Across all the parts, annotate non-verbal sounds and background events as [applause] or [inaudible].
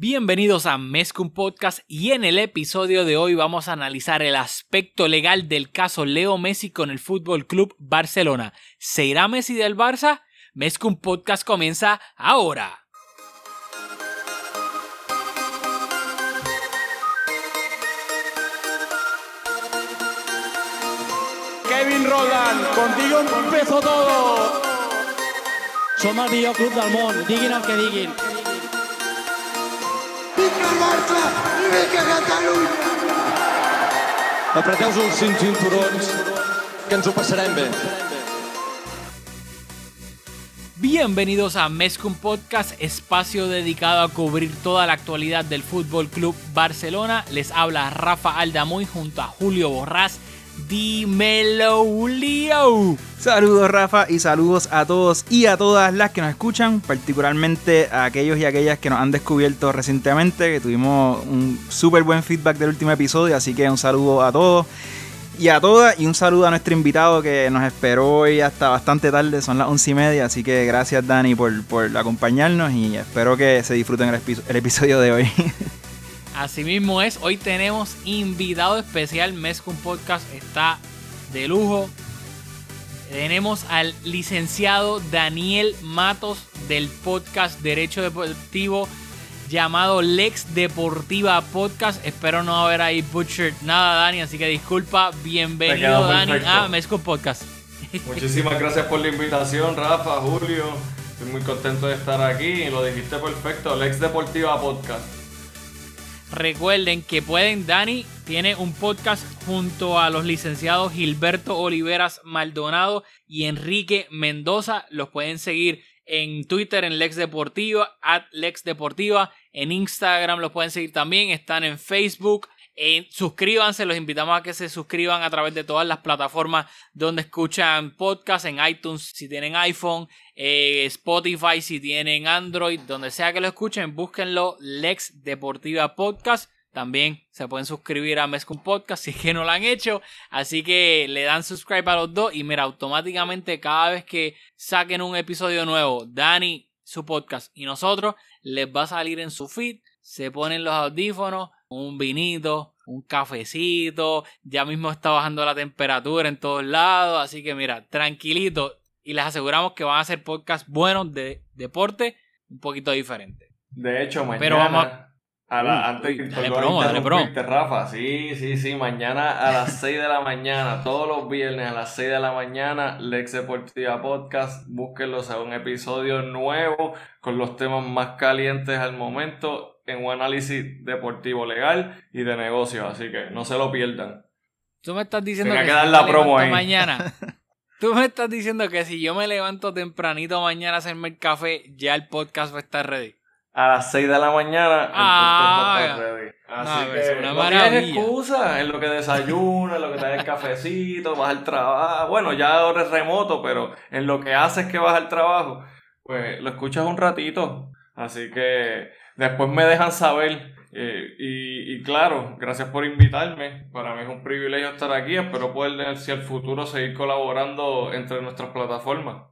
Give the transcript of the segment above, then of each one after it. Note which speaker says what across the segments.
Speaker 1: Bienvenidos a Mezcum Podcast y en el episodio de hoy vamos a analizar el aspecto legal del caso Leo Messi con el Fútbol Club Barcelona. ¿Se irá Messi del Barça? Mezcum Podcast comienza ahora.
Speaker 2: Kevin Roland, contigo empezó todo.
Speaker 3: Som el millor club del món, diguin el que diguin.
Speaker 4: Vinga el Barça i vinga Catalunya!
Speaker 5: Apreteu-vos els cinc cinturons, que ens ho passarem bé.
Speaker 1: Bienvenidos a Mezcum Podcast, espacio dedicado a cubrir toda la actualidad del Fútbol Club Barcelona. Les habla Rafa Aldamuy junto a Julio Borrás. Dímelo, Julio.
Speaker 6: Saludos Rafa y saludos a todos y a todas las que nos escuchan, particularmente a aquellos y aquellas que nos han descubierto recientemente, que tuvimos un súper buen feedback del último episodio, así que un saludo a todos y a todas y un saludo a nuestro invitado que nos esperó hoy hasta bastante tarde, son las once y media, así que gracias Dani por, por acompañarnos y espero que se disfruten el episodio de hoy. [laughs]
Speaker 1: Asimismo es, hoy tenemos invitado especial, Mezcum Podcast está de lujo. Tenemos al licenciado Daniel Matos del podcast Derecho Deportivo llamado Lex Deportiva Podcast. Espero no haber ahí butchered nada, Dani, así que disculpa. Bienvenido, Dani, a Mezcum Podcast.
Speaker 2: Muchísimas gracias por la invitación, Rafa, Julio. Estoy muy contento de estar aquí lo dijiste perfecto. Lex Deportiva Podcast.
Speaker 1: Recuerden que pueden, Dani tiene un podcast junto a los licenciados Gilberto Oliveras Maldonado y Enrique Mendoza. Los pueden seguir en Twitter en Lex Deportiva, at Lex Deportiva. En Instagram los pueden seguir también. Están en Facebook. Eh, suscríbanse, los invitamos a que se suscriban a través de todas las plataformas donde escuchan podcast, en iTunes si tienen iPhone, eh, Spotify si tienen Android, donde sea que lo escuchen, búsquenlo Lex Deportiva Podcast. También se pueden suscribir a Mezcum Podcast [laughs] si es que no lo han hecho. Así que le dan subscribe a los dos y mira, automáticamente cada vez que saquen un episodio nuevo, Dani, su podcast y nosotros, les va a salir en su feed. Se ponen los audífonos, un vinito, un cafecito. Ya mismo está bajando la temperatura en todos lados. Así que mira, tranquilito. Y les aseguramos que van a ser podcasts buenos de deporte, un poquito diferente.
Speaker 2: De hecho, mañana.
Speaker 1: Pero vamos a-
Speaker 2: a la- antes que
Speaker 1: dale
Speaker 2: perdón
Speaker 1: promo, dale promo.
Speaker 2: interrumpirte, Rafa, sí, sí, sí, mañana a las 6 de la mañana, todos los viernes a las 6 de la mañana, Lex Deportiva Podcast, búsquenlo, sea un episodio nuevo con los temas más calientes al momento en un análisis deportivo legal y de negocios, así que no se lo pierdan.
Speaker 1: Tú me estás diciendo
Speaker 2: Tenía
Speaker 1: que,
Speaker 2: que
Speaker 1: si
Speaker 2: dar
Speaker 1: yo
Speaker 2: la promo ahí.
Speaker 1: mañana. [laughs] Tú me estás diciendo que si yo me levanto tempranito mañana a hacerme el café, ya el podcast va a estar ready.
Speaker 2: A las 6 de la mañana, el
Speaker 1: Ah,
Speaker 2: podcast va a estar ready. Así
Speaker 1: no,
Speaker 2: que
Speaker 1: es una
Speaker 2: no
Speaker 1: maravilla.
Speaker 2: tienes excusa en lo que desayunas, en lo que te el cafecito, vas al trabajo. Bueno, ya ahora es remoto, pero en lo que haces que vas al trabajo, pues lo escuchas un ratito. Así que después me dejan saber. eh, y, y claro, gracias por invitarme. Para mí es un privilegio estar aquí. Espero poder, hacia el futuro, seguir colaborando entre nuestras plataformas.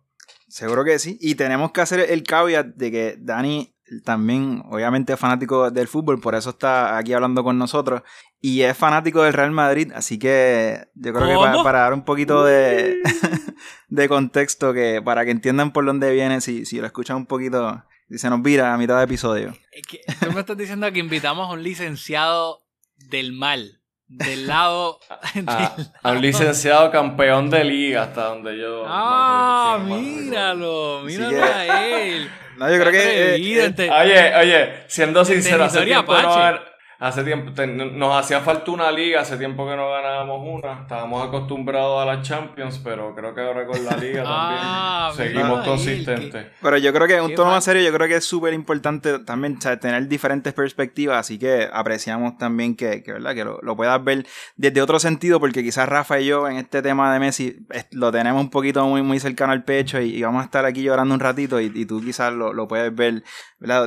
Speaker 6: Seguro que sí. Y tenemos que hacer el caveat de que Dani también, obviamente, es fanático del fútbol, por eso está aquí hablando con nosotros. Y es fanático del Real Madrid, así que yo creo que para dar un poquito de, [laughs] de contexto, que para que entiendan por dónde viene, si, si lo escuchan un poquito, si se nos vira a mitad de episodio.
Speaker 1: Es que tú me estás diciendo que invitamos a un licenciado del mal, del lado... [laughs]
Speaker 2: A, [laughs]
Speaker 1: del
Speaker 2: a un licenciado campeón de liga, hasta donde yo.
Speaker 1: Ah, míralo, míralo a él. [laughs]
Speaker 6: No, yo creo que... eh, eh,
Speaker 1: ente-
Speaker 2: Oye, oye, siendo sincero, hace tiempo, no. Hace tiempo te- nos hacía falta una liga, hace tiempo que no ganábamos una. Estábamos acostumbrados a las Champions, pero creo que ahora con la liga [laughs]
Speaker 1: Ah,
Speaker 2: también
Speaker 1: mira
Speaker 2: seguimos
Speaker 1: ahí,
Speaker 2: consistentes.
Speaker 6: Pero yo creo que un tono más serio, yo creo que es súper importante también o sea, tener diferentes perspectivas, así que apreciamos también que, que, ¿verdad? que lo, lo puedas ver desde otro sentido, porque quizás Rafa y yo en este tema de Messi es- lo tenemos un poquito muy, muy cercano al pecho y, y vamos a estar aquí llorando un ratito y, y tú quizás lo, lo puedes ver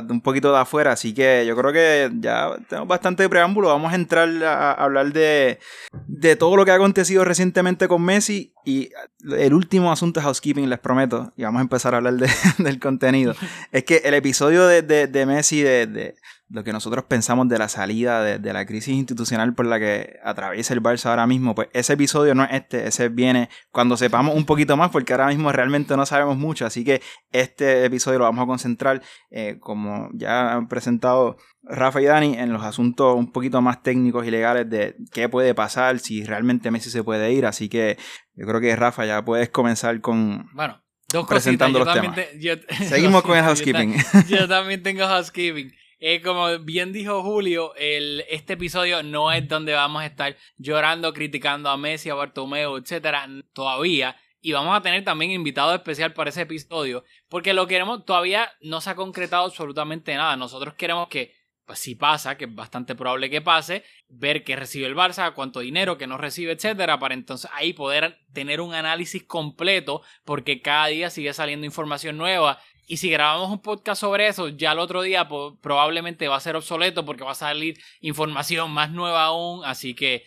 Speaker 6: un poquito de afuera, así que yo creo que ya tenemos bastante preámbulo, vamos a entrar a, hablar de, de todo lo que ha acontecido recientemente con Messi Y el último asunto de housekeeping, les prometo, y vamos a empezar a hablar de- [laughs] del contenido, es que el episodio de, de- Messi, de lo que nosotros pensamos de la salida de, de la crisis institucional por la que atraviesa el Barça ahora mismo, pues ese episodio no es este, ese viene cuando sepamos un poquito más, porque ahora mismo realmente no sabemos mucho, así que este episodio lo vamos a concentrar, eh, como ya han presentado Rafa y Dani, en los asuntos un poquito más técnicos y legales de qué puede pasar, si realmente Messi se puede ir, así que yo creo que Rafa ya puedes comenzar con...
Speaker 1: Bueno, dos
Speaker 6: Presentando
Speaker 1: cositas.
Speaker 6: Los
Speaker 1: también te- yo- [laughs]
Speaker 6: Seguimos con el
Speaker 1: yo
Speaker 6: housekeeping. [laughs]
Speaker 1: Yo también tengo housekeeping. Como bien dijo Julio, el, este episodio no es donde vamos a estar llorando, criticando a Messi, a Bartomeu, etcétera, todavía. Y vamos a tener también invitado especial para ese episodio, porque lo queremos, todavía no se ha concretado absolutamente nada. Nosotros queremos que, pues si pasa, que es bastante probable que pase, ver qué recibe el Barça, cuánto dinero, que no recibe, etcétera, para entonces ahí poder tener un análisis completo, porque cada día sigue saliendo información nueva y si grabamos un podcast sobre eso, ya el otro día probablemente va a ser obsoleto porque va a salir información más nueva aún. Así que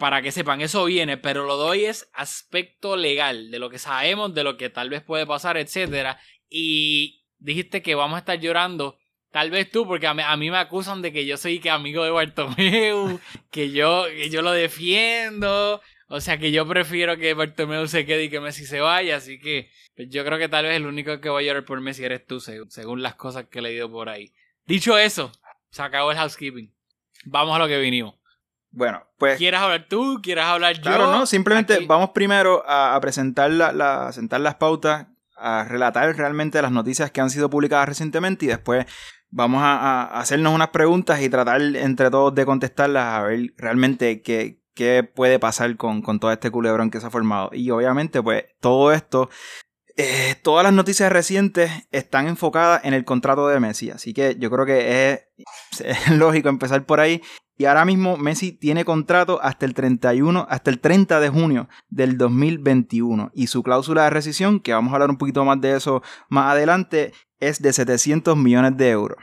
Speaker 1: para que sepan, eso viene, pero lo doy es aspecto legal de lo que sabemos, de lo que tal vez puede pasar, etcétera. Y dijiste que vamos a estar llorando. Tal vez tú, porque a mí, a mí me acusan de que yo soy que amigo de Bartomeu, [laughs] que yo, que yo lo defiendo. O sea que yo prefiero que Bartomeu se quede y que Messi se vaya. Así que pues yo creo que tal vez el único que va a llorar por Messi eres tú, según, según las cosas que he leído por ahí. Dicho eso, se acabó el housekeeping. Vamos a lo que vinimos.
Speaker 6: Bueno, pues...
Speaker 1: ¿Quieres hablar tú? ¿Quieres hablar yo?
Speaker 6: Claro, no, simplemente
Speaker 1: Aquí-
Speaker 6: vamos primero a, a presentar la, la- a sentar las pautas, a relatar realmente las noticias que han sido publicadas recientemente y después vamos a, a hacernos unas preguntas y tratar entre todos de contestarlas a ver realmente qué, qué puede pasar con, con todo este culebrón que se ha formado. Y obviamente, pues, todo esto, eh, todas las noticias recientes están enfocadas en el contrato de Messi, así que yo creo que es, [laughs] lógico empezar por ahí. Y ahora mismo Messi tiene contrato hasta el 31, hasta el 30 de junio del 2021. Y su cláusula de rescisión, que vamos a hablar un poquito más de eso más adelante, es de 700 millones de euros.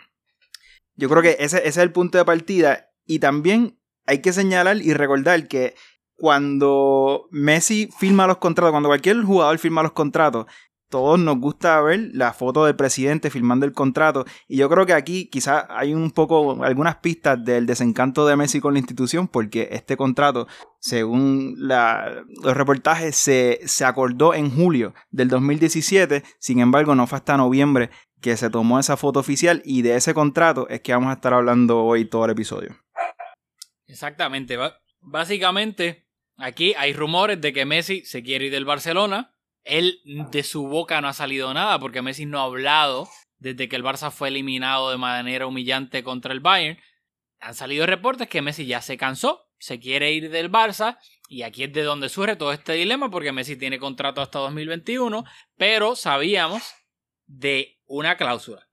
Speaker 6: Yo creo que ese es el punto de partida. Y también hay que señalar y recordar que cuando Messi firma los contratos, cuando cualquier jugador firma los contratos, todos nos gusta ver la foto del presidente firmando el contrato. Y yo creo que aquí quizás hay un poco, algunas pistas del desencanto de Messi con la institución, porque este contrato, según los reportajes, se, se acordó en julio del 2017. Sin embargo, no fue hasta noviembre que se tomó esa foto oficial. Y de ese contrato es que vamos a estar hablando hoy todo el episodio.
Speaker 1: Exactamente. Básicamente, aquí hay rumores de que Messi se quiere ir del Barcelona. Él de su boca no ha salido nada porque Messi no ha hablado desde que el Barça fue eliminado de manera humillante contra el Bayern. Han salido reportes que Messi ya se cansó, se quiere ir del Barça y aquí es de donde surge todo este dilema porque Messi tiene contrato hasta 2021, pero sabíamos de una cláusula.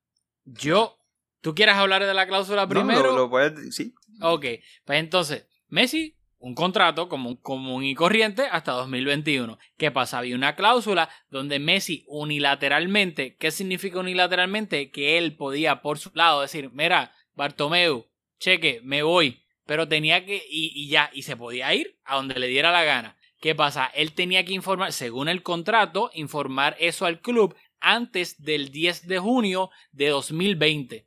Speaker 1: Yo, ¿tú quieres hablar de la cláusula primero?
Speaker 6: No, lo- lo puedes- sí.
Speaker 1: Ok, pues entonces, Messi, un contrato común, común y corriente hasta 2021. ¿Qué pasa? Había una cláusula donde Messi unilateralmente, ¿qué significa unilateralmente? Que él podía por su lado decir, mira, Bartomeu, cheque, me voy, pero tenía que, y, y ya, y se podía ir a donde le diera la gana. ¿Qué pasa? Él tenía que informar, según el contrato, informar eso al club antes del 10 de junio de 2020.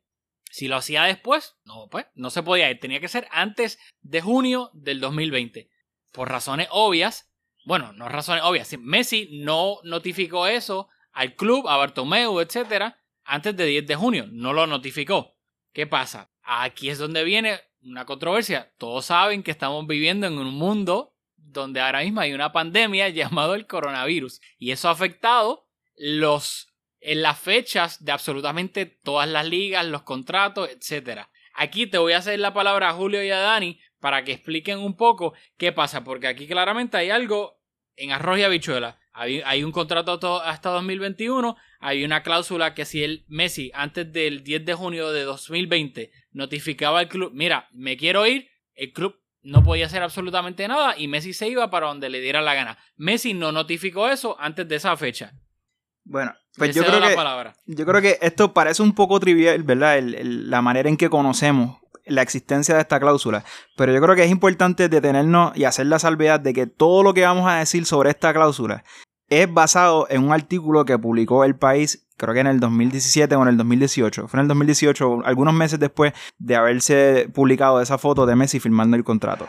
Speaker 1: Si lo hacía después, no, pues, no se podía. Tenía que ser antes de junio del 2020. Por razones obvias. Bueno, no razones obvias. si Messi no notificó eso al club, a Bartomeu, etcétera, antes de 10 de junio. No lo notificó. ¿Qué pasa? Aquí es donde viene una controversia. Todos saben que estamos viviendo en un mundo donde ahora mismo hay una pandemia [laughs] llamado el coronavirus. Y eso ha afectado los en las fechas de absolutamente todas las ligas, los contratos, etc. Aquí te voy a hacer la palabra a Julio y a Dani para que expliquen un poco qué pasa, porque aquí claramente hay algo en arroz y habichuela. Hay, hay un contrato to- hasta 2021, hay una cláusula que si el Messi antes del 10 de junio de 2020 notificaba al club, mira, me quiero ir, el club no podía hacer absolutamente nada y Messi se iba para donde le diera la gana. Messi no notificó eso antes de esa fecha.
Speaker 6: Bueno, pues yo creo
Speaker 1: la
Speaker 6: que
Speaker 1: palabra.
Speaker 6: yo creo que esto parece un poco trivial, ¿verdad? El- el- la manera en que conocemos la existencia de esta cláusula. Pero yo creo que es importante detenernos y hacer la salvedad de que todo lo que vamos a decir sobre esta cláusula es basado en un artículo que publicó El País, creo que en el 2017 o en el 2018. Fue en el 2018, algunos meses después de haberse publicado esa foto de Messi firmando el contrato.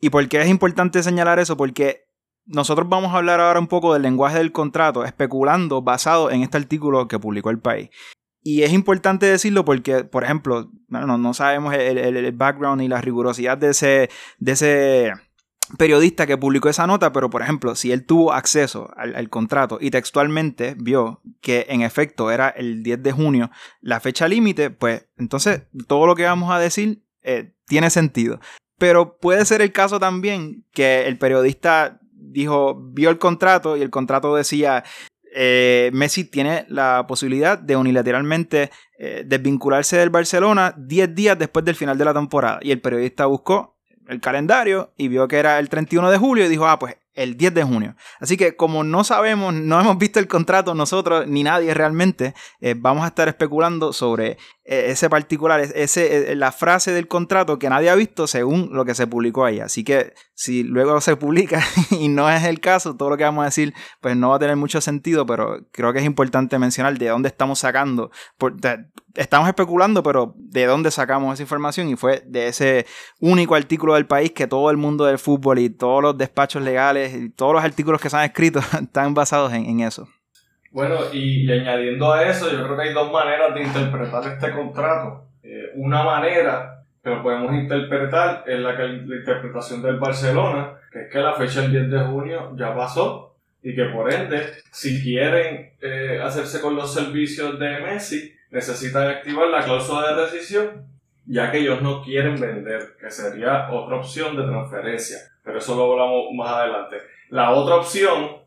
Speaker 6: ¿Y por qué es importante señalar eso? Porque nosotros vamos a hablar ahora un poco del lenguaje del contrato, especulando basado en este artículo que publicó El País. Y es importante decirlo porque, por ejemplo, no, sabemos el, el, background y la rigurosidad de ese, de ese periodista que publicó esa nota, pero por ejemplo, si él tuvo acceso al, contrato y textualmente vio que en efecto era el 10 de junio la fecha límite, pues entonces todo lo que vamos a decir eh, tiene sentido. Pero puede ser el caso también que el periodista dijo, vio el contrato y el contrato decía, eh, Messi tiene la posibilidad de unilateralmente eh, desvincularse del Barcelona 10 días después del final de la temporada. Y el periodista buscó el calendario y vio que era el 31 de julio y dijo, ah, pues el 10 de junio. Así que como no sabemos, no hemos visto el contrato nosotros ni nadie realmente, eh, vamos a estar especulando sobre ese particular, ese, eh, la frase del contrato que nadie ha visto según lo que se publicó ahí. Así que si luego se publica [laughs] y no es el caso, todo lo que vamos a decir pues no va a tener mucho sentido, pero creo que es importante mencionar de dónde estamos sacando. estamos especulando, pero de dónde sacamos esa información y fue de ese único artículo del país que todo el mundo del fútbol y todos los despachos legales y todos los artículos que se han escrito [laughs] están basados en eso.
Speaker 2: Bueno, y, añadiendo a eso, yo creo que hay dos maneras de interpretar este contrato. Eh, una manera que lo podemos interpretar es la, que, la interpretación del Barcelona, que es que la fecha del 10 de junio ya pasó y que por ende, si quieren eh, hacerse con los servicios de Messi, necesitan activar la cláusula de rescisión, ya que ellos no quieren vender, que sería otra opción de transferencia. Pero eso lo hablamos más adelante. La otra opción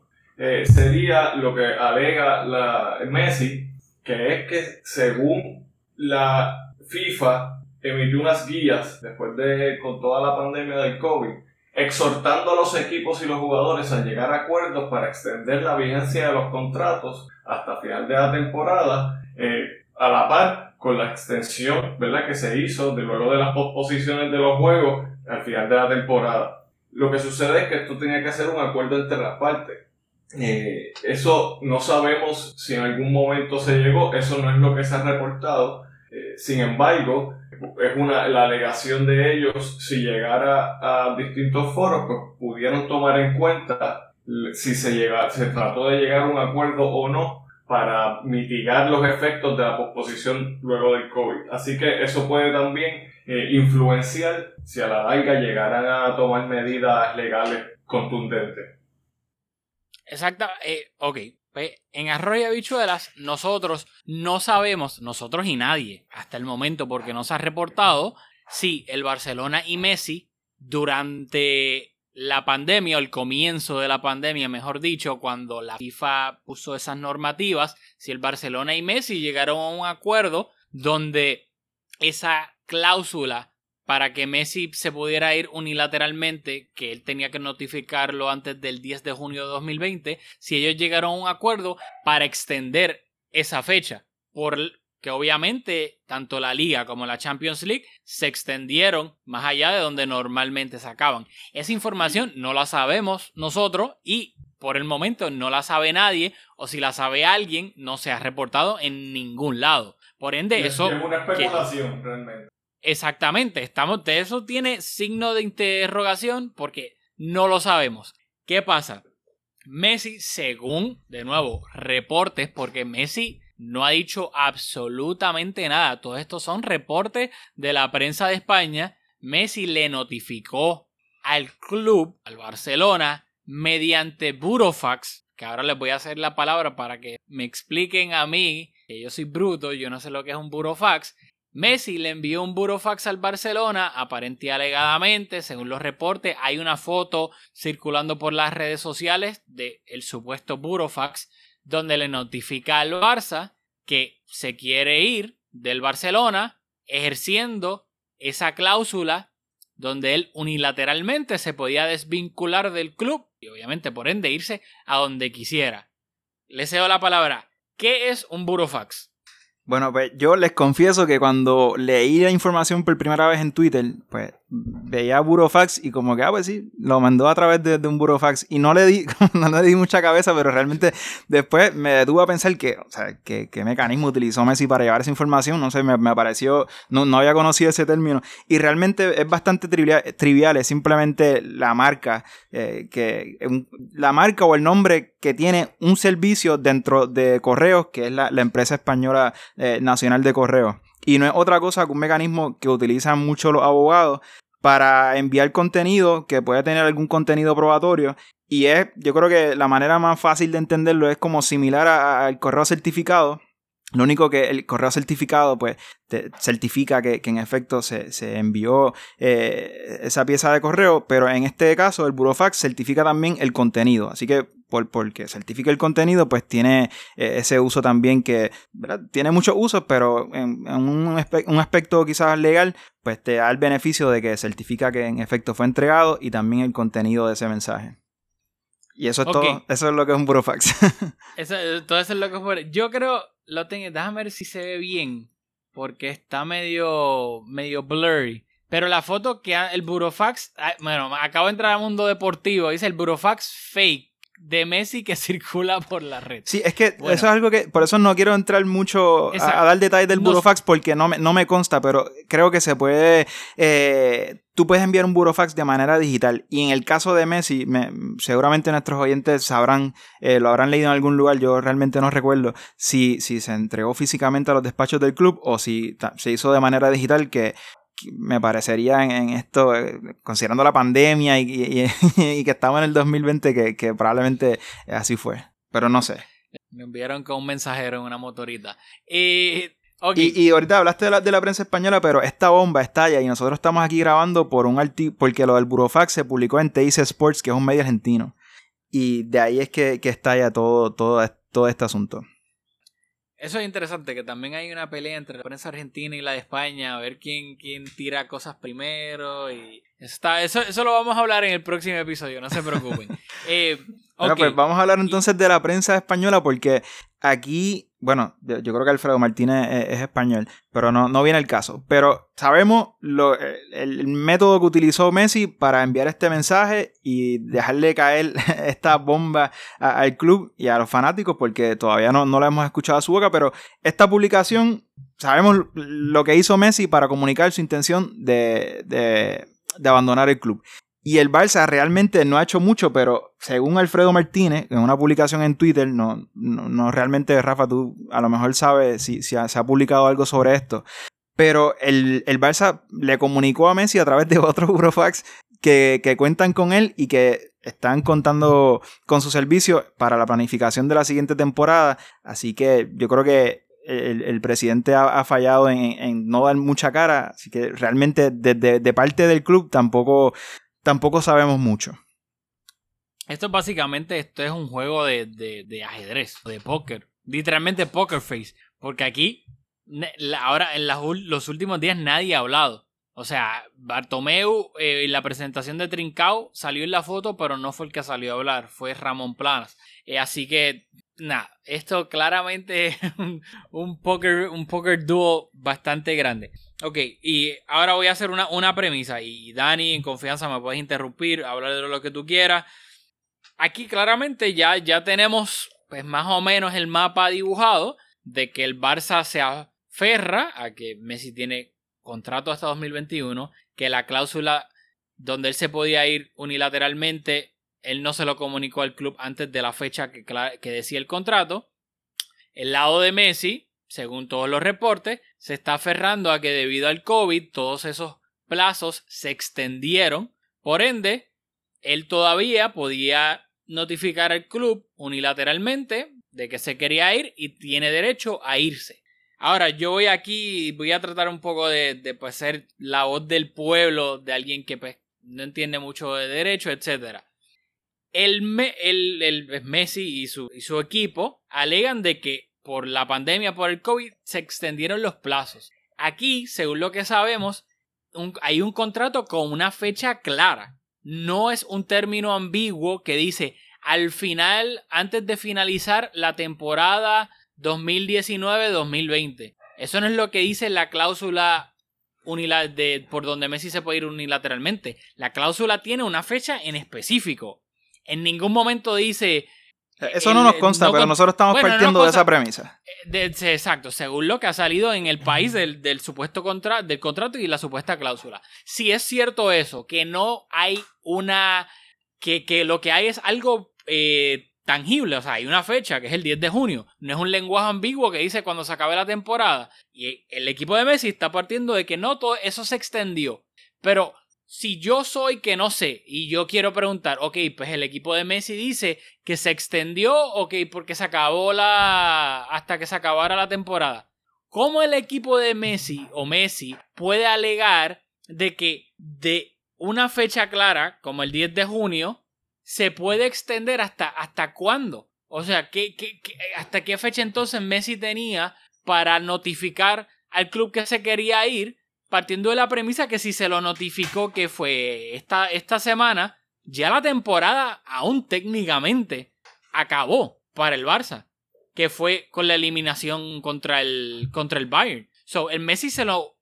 Speaker 2: eh, sería lo que alega la Messi, que es que según la FIFA emitió unas guías después de con toda la pandemia del COVID, exhortando a los equipos y los jugadores a llegar a acuerdos para extender la vigencia de los contratos hasta final de la temporada, eh, a la par con la extensión ¿verdad? que se hizo de luego de las posposiciones de los juegos al final de la temporada. Lo que sucede es que esto tenía que hacer un acuerdo entre las partes. Eh, eso no sabemos si en algún momento se llegó, eso no es lo que se ha reportado. Eh, sin embargo, es una, la alegación de ellos, si llegara a distintos foros, pues pudieron tomar en cuenta si se, llega, se trató de llegar a un acuerdo o no para mitigar los efectos de la posposición luego del COVID. Así que eso puede también eh, influenciar si a la larga llegaran a tomar medidas legales contundentes.
Speaker 1: Exacto, eh, ok. Pues, en Arroyo de Habichuelas, nosotros no sabemos, nosotros y nadie, hasta el momento, porque no se ha reportado, si el Barcelona y Messi, durante la pandemia, o el comienzo de la pandemia, mejor dicho, cuando la FIFA puso esas normativas, si el Barcelona y Messi llegaron a un acuerdo donde esa cláusula para que Messi se pudiera ir unilateralmente, que él tenía que notificarlo antes del 10 de junio de 2020, si ellos llegaron a un acuerdo para extender esa fecha, porque obviamente tanto la liga como la Champions League se extendieron más allá de donde normalmente se acaban. Esa información no la sabemos nosotros y por el momento no la sabe nadie o si la sabe alguien no se ha reportado en ningún lado. Por ende, eso...
Speaker 2: Es una especulación realmente.
Speaker 1: Exactamente, estamos, de eso tiene signo de interrogación porque no lo sabemos. ¿Qué pasa? Messi, según, de nuevo, reportes, porque Messi no ha dicho absolutamente nada. Todos estos son reportes de la prensa de España. Messi le notificó al club, al Barcelona, mediante Burofax, que ahora les voy a hacer la palabra para que me expliquen a mí, que yo soy bruto, yo no sé lo que es un Burofax, Messi le envió un burofax al Barcelona, aparente y alegadamente, según los reportes, hay una foto circulando por las redes sociales del el supuesto burofax, donde le notifica al Barça que se quiere ir del Barcelona, ejerciendo esa cláusula donde él unilateralmente se podía desvincular del club y obviamente por ende irse a donde quisiera. Le cedo la palabra. ¿Qué es un burofax?
Speaker 6: Bueno, pues yo les confieso que cuando leí la información por primera vez en Twitter, pues veía Burofax y como que, ah, pues sí, lo mandó a través de, un Burofax y no le di, [laughs] no le di mucha cabeza, pero realmente después me detuve a pensar que, o sea, que, qué mecanismo utilizó Messi para llevar esa información, no sé, me, me pareció, no, no había conocido ese término. Y realmente es bastante trivial, trivial es simplemente la marca, eh, que la marca o el nombre que tiene un servicio dentro de Correos, que es la, empresa española eh, nacional de Correos. Y no es otra cosa que un mecanismo que utilizan mucho los abogados para enviar contenido que puede tener algún contenido probatorio. Y es, yo creo que la manera más fácil de entenderlo es como similar al correo certificado. Lo único que el correo certificado, pues, te certifica que, en efecto se, envió eh, esa pieza de correo, pero en este caso el Burofax certifica también el contenido. Así que por, porque certifica el contenido, pues tiene eh, ese uso también que tiene muchos usos, pero en, un, aspecto quizás legal, pues te da el beneficio de que certifica que en efecto fue entregado y también el contenido de ese mensaje. Y eso es todo, eso es lo que es un burofax. [laughs]
Speaker 1: eso, todo eso es lo que es Yo creo, lo tengo, déjame ver si se ve bien, porque está medio, medio blurry. Pero la foto que el burofax, ah, bueno, acabo de entrar al mundo deportivo, dice el burofax fake de Messi que [laughs] circula por la red.
Speaker 6: Sí, es que eso es algo que, por eso no quiero entrar mucho a, dar detalles del burofax porque no me, no me consta, pero creo que se puede, eh, tú puedes enviar un burofax de manera digital y en el caso de Messi, seguramente nuestros oyentes sabrán, eh, lo habrán leído en algún lugar, yo realmente no recuerdo si, si se entregó físicamente a los despachos del club o si se hizo de manera digital que me parecería en, esto, eh, considerando la pandemia y, [laughs] que estamos en el 2020, que, probablemente así fue. Pero no sé.
Speaker 1: Me enviaron con un mensajero en una motorita. Y,
Speaker 6: y, ahorita hablaste de la, de la, prensa española, pero esta bomba estalla y nosotros estamos aquí grabando por un artículo, porque lo del Burofax se publicó en TIC Sports, que es un medio argentino. Y de ahí es que, que estalla todo, todo, todo este asunto.
Speaker 1: Eso es interesante, que también hay una pelea entre la prensa argentina y la de España, a ver quién, quién tira cosas primero. Y está, eso, eso lo vamos a hablar en el próximo episodio, no se preocupen. [laughs] eh,
Speaker 6: pues vamos a hablar entonces de la prensa española, porque aquí bueno, yo, creo que Alfredo Martínez es, español, pero no, no viene el caso. Pero sabemos lo, el, método que utilizó Messi para enviar este mensaje y dejarle caer [laughs] esta bomba al club y a los fanáticos, porque todavía no, no la hemos escuchado a su boca, pero esta publicación, sabemos lo que hizo Messi para comunicar su intención de, de abandonar el club. Y el Barça realmente no ha hecho mucho, pero según Alfredo Martínez, en una publicación en Twitter, no, no, realmente, Rafa, tú a lo mejor sabes si, si se ha publicado algo sobre esto. Pero el, el, Barça le comunicó a Messi a través de [laughs] otros Eurofax que, que cuentan con él y que están contando con su servicio para la planificación de la siguiente temporada. Así que yo creo que el, el presidente ha, fallado en, no dar mucha cara. Así que realmente desde de parte del club tampoco tampoco sabemos mucho.
Speaker 1: Esto básicamente esto es un juego de, de, ajedrez, de póker. Literalmente poker face. Porque aquí, ahora en los últimos días nadie ha hablado. O sea, Bartomeu eh, en la presentación de Trincao salió en la foto, pero no fue el que salió a hablar, fue Ramón Planas. Eh, así que, nada, esto claramente [laughs] es un, un, poker, un dúo bastante grande. Ok, y ahora voy a hacer una, una premisa y Dani, en confianza, me puedes interrumpir, hablar de lo que tú quieras. Aquí claramente ya, ya tenemos pues más o menos el mapa dibujado de que el Barça se aferra a que Messi tiene contrato hasta 2021, que la cláusula donde él se podía ir unilateralmente, él no se lo comunicó al club antes de la fecha que, que decía el contrato. El lado de Messi, según todos los reportes, se está aferrando a que debido al COVID todos esos plazos se extendieron. Por ende, él todavía podía notificar al club unilateralmente de que se quería ir y tiene derecho a irse. Ahora, yo voy aquí voy a tratar un poco de, pues, ser la voz del pueblo, de alguien que pues, no entiende mucho de derecho, etc. El, el, el Messi y su, y su equipo alegan de que por la pandemia, por el COVID, se extendieron los plazos. Aquí, según lo que sabemos, hay un contrato con una fecha clara. No es un término ambiguo que dice al final, antes de finalizar la temporada 2019-2020. Eso no es lo que dice la cláusula de, por donde Messi se puede ir unilateralmente. La cláusula tiene una fecha en específico. En ningún momento dice...
Speaker 6: Eso no nos consta,
Speaker 1: no
Speaker 6: pero nosotros estamos
Speaker 1: Bueno, no nos
Speaker 6: partiendo de
Speaker 1: consta.
Speaker 6: esa premisa.
Speaker 1: de- sí, exacto, según lo que ha salido en el país del, del supuesto contra, del contrato y la supuesta cláusula. Si es cierto eso, que no hay una. que, que lo que hay es algo eh, tangible, o sea, hay una fecha que es el 10 de junio, no es un lenguaje ambiguo que dice cuando se acabe la temporada. Y el equipo de Messi está partiendo de que no todo eso se extendió. Pero si yo soy que no sé y yo quiero preguntar, ok, pues el equipo de Messi dice que se extendió, ok, porque se acabó la... hasta que se acabara la temporada. ¿Cómo el equipo de Messi o Messi puede alegar de que de una fecha clara, como el 10 de junio, se puede extender hasta, hasta cuándo? O sea, ¿qué, qué- hasta qué fecha entonces Messi tenía para notificar al club que se quería ir partiendo de la premisa que si se lo notificó que fue esta, esta semana, ya la temporada aún técnicamente acabó para el Barça, que fue con la eliminación contra el, contra el Bayern. So, el Messi se lo,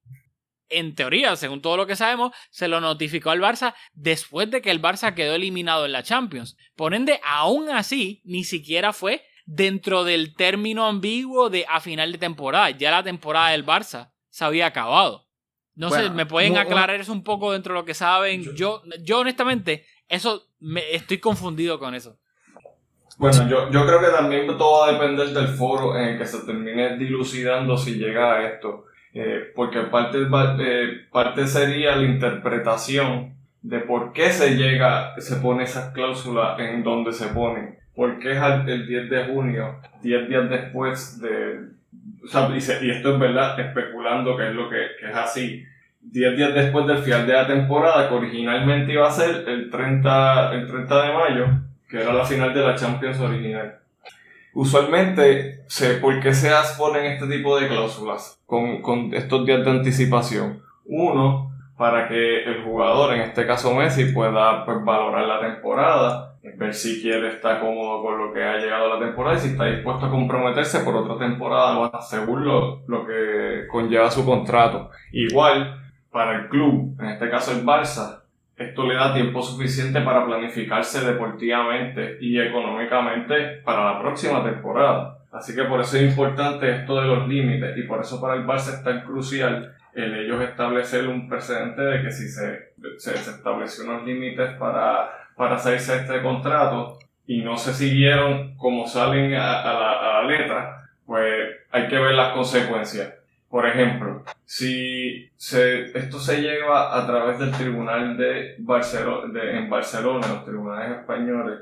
Speaker 1: en teoría, según todo lo que sabemos, se lo notificó al Barça después de que el Barça quedó eliminado en la Champions. Por ende, aún así, ni siquiera fue dentro del término ambiguo de a final de temporada. Ya la temporada del Barça se había acabado. No sé, ¿me pueden aclarar eso un poco dentro de lo que saben? Yo, yo honestamente, eso me estoy confundido con eso.
Speaker 2: Bueno, yo, yo creo que también todo va a depender del foro en el que se termine dilucidando si llega a esto. Eh, porque parte, eh, parte sería la interpretación de por qué se llega, se pone esas cláusulas en donde se ponen. ¿Por qué es el 10 de junio, 10 días después de... o sea, y, y esto es verdad, especulando que es lo que, que es así. 10 días después del final de la temporada, que originalmente iba a ser el 30, el 30 de mayo, que era la final de la Champions original. Usualmente, se, ¿por qué se ponen este tipo de cláusulas con, con estos días de anticipación? Uno, para que el jugador, en este caso Messi, pueda pues, valorar la temporada, ver si quiere estar cómodo con lo que ha llegado la temporada y si está dispuesto a comprometerse por otra temporada más, según lo, lo que conlleva su contrato. Igual, para el club, en este caso el Barça, esto le da tiempo suficiente para planificarse deportivamente y económicamente para la próxima temporada. Así que por eso es importante esto de los límites y por eso para el Barça es tan crucial el ellos establecer un precedente de que si se, se, se estableció unos límites para, para hacerse este contrato y no se siguieron como salen a, a la, a la letra, pues hay que ver las consecuencias. Por ejemplo, si se, esto se lleva a través del tribunal de Barcelona, de, en Barcelona, los tribunales españoles,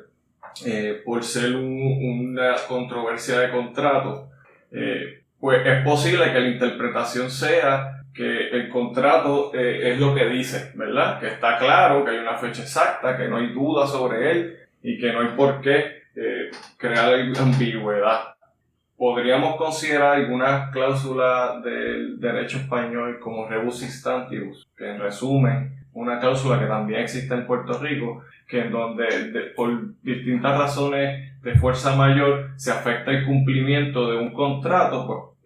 Speaker 2: eh, por ser un- una controversia de contrato, eh, pues es posible que la interpretación sea que el contrato eh, es lo que dice, ¿verdad? Que está claro, que hay una fecha exacta, que no hay duda sobre él y que no hay por qué eh, crear ambigüedad podríamos considerar algunas cláusulas del derecho español como rebus instantibus, que en resumen, una cláusula que también existe en Puerto Rico, que en donde de- por distintas razones de fuerza mayor se afecta el cumplimiento de un contrato, pues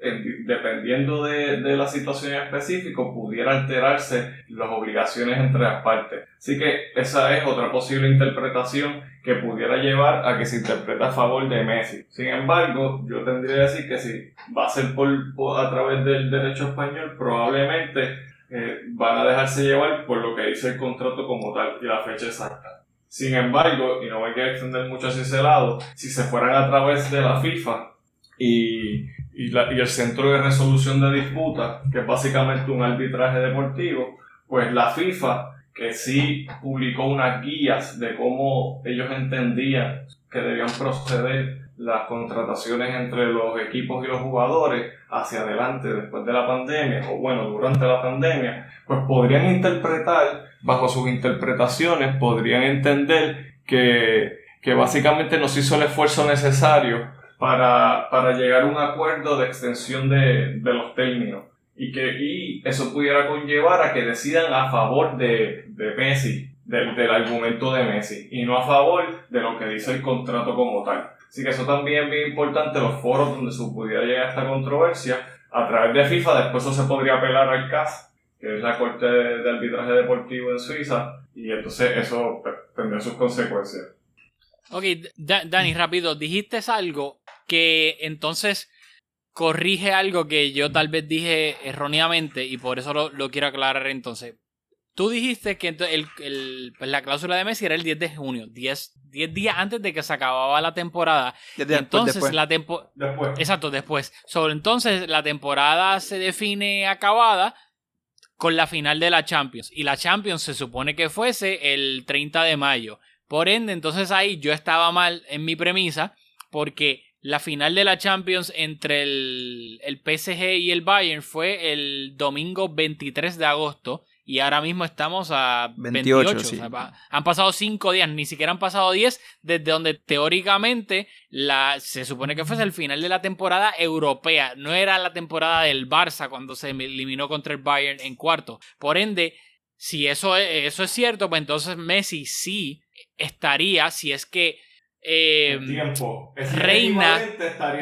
Speaker 2: dependiendo de, de la situación específica, pudiera alterarse las obligaciones entre las partes. Así que esa es otra posible interpretación que pudiera llevar a que se interprete a favor de Messi. Sin embargo, yo tendría que decir que si va a ser por, por- a través del derecho español, probablemente eh, van a dejarse llevar por lo que dice el contrato como tal y la fecha exacta. Sin embargo, y no hay que extender mucho hacia ese lado, si se fueran a través de la FIFA y, y, la- y el Centro de Resolución de Disputas, que es básicamente un arbitraje deportivo, pues la FIFA que sí publicó unas guías de cómo ellos entendían que debían proceder las contrataciones entre los equipos y los jugadores hacia adelante después de la pandemia, o bueno, durante la pandemia, pues podrían interpretar, bajo sus interpretaciones, podrían entender que, que básicamente nos hizo el esfuerzo necesario para, para llegar a un acuerdo de extensión de, de los términos y que y eso pudiera conllevar a que decidan a favor de, de Messi, del, del argumento de Messi, y no a favor de lo que dice el contrato como tal. Así que eso también es bien importante, los foros donde se pudiera llegar a esta controversia. A través de FIFA, después eso se podría apelar al CAS, que es la Corte de, Arbitraje Deportivo en Suiza, y entonces eso pues, tendría sus consecuencias.
Speaker 1: Ok, Dani, rápido, dijiste algo que entonces corrige algo que yo tal vez dije erróneamente y por eso lo, quiero aclarar entonces. Tú dijiste que el, pues, la cláusula de Messi era el 10 de junio, 10, días antes de que se acababa la temporada. entonces la temporada... Exacto, después. Sobre entonces la temporada se define acabada con la final de la Champions. Y la Champions se supone que fuese el 30 de mayo. Por ende, entonces ahí yo estaba mal en mi premisa porque la final de la Champions entre el, el, PSG y el Bayern fue el domingo 23 de agosto y ahora mismo estamos a 28. han pasado 5 días, ni siquiera han pasado 10 desde donde teóricamente la, se supone que fuese el final de la temporada europea. No era la temporada del Barça cuando se eliminó contra el Bayern en cuarto. Por ende, si eso eso es cierto, pues entonces Messi sí estaría, si es que eh, reina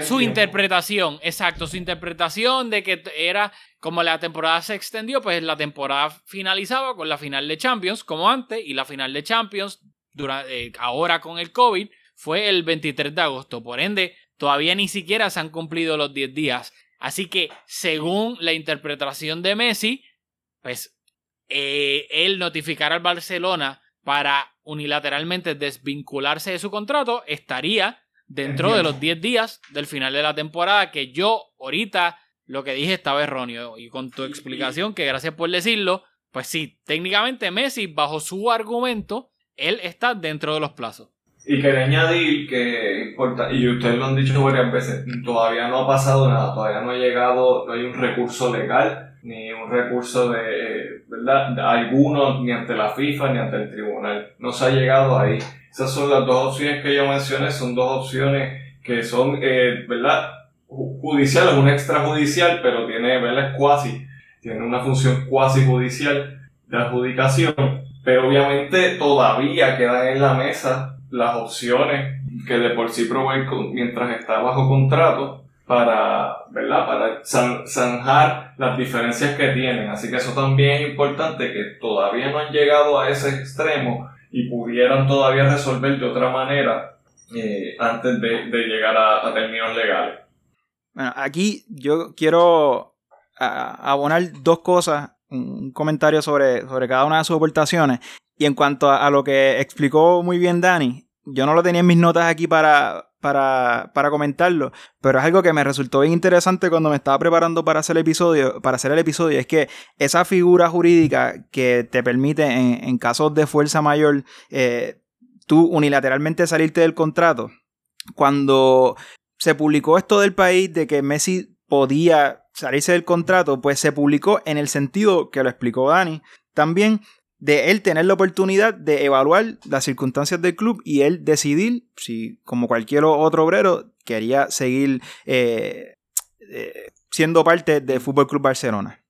Speaker 1: su interpretación, exacto, su interpretación de que era como la temporada se extendió, pues la temporada finalizaba con la final de Champions, como antes, y la final de Champions, durante, eh, ahora con el COVID, fue el 23 de agosto. Por ende, todavía ni siquiera se han cumplido los 10 días. Así que, según la interpretación de Messi, pues eh, él notificar al Barcelona para unilateralmente desvincularse de su contrato, estaría dentro de los 10 días del final de la temporada, que yo ahorita lo que dije estaba erróneo. Y con tu explicación, que gracias por decirlo, pues sí, técnicamente Messi, bajo su argumento, él está dentro de los plazos.
Speaker 2: Y quería añadir que, y ustedes lo han dicho varias veces, todavía no ha pasado nada, todavía no ha llegado, no hay un recurso legal, ni un recurso de, ¿verdad? De alguno, ni ante la FIFA, ni ante el tribunal. No se ha llegado ahí. Esas son las dos opciones que yo mencioné, son dos opciones que son, eh, ¿verdad? Judiciales, una extrajudicial, pero tiene, ¿verdad? Es cuasi, tiene una función cuasi judicial de adjudicación, pero obviamente todavía quedan en la mesa las opciones que de por sí proveen mientras está bajo contrato para, ¿verdad? Para zanjar las diferencias que tienen. Así que eso también es importante que todavía no han llegado a ese extremo y pudieran todavía resolver de otra manera eh, antes de, llegar a, términos legales.
Speaker 6: Bueno, aquí yo quiero abonar dos cosas, un comentario sobre, sobre cada una de sus aportaciones y en cuanto a, lo que explicó muy bien Dani, yo no lo tenía en mis notas aquí para, para, para, comentarlo, pero es algo que me resultó bien interesante cuando me estaba preparando para hacer el episodio, para hacer el episodio, es que esa figura jurídica que te permite en, casos de fuerza mayor, eh, tú unilateralmente salirte del contrato, cuando se publicó esto del país de que Messi podía salirse del contrato, pues se publicó en el sentido que lo explicó Dani, también de él tener la oportunidad de evaluar las circunstancias del club y él decidir si, como cualquier otro obrero, quería seguir eh, eh, siendo parte del Fútbol Club Barcelona.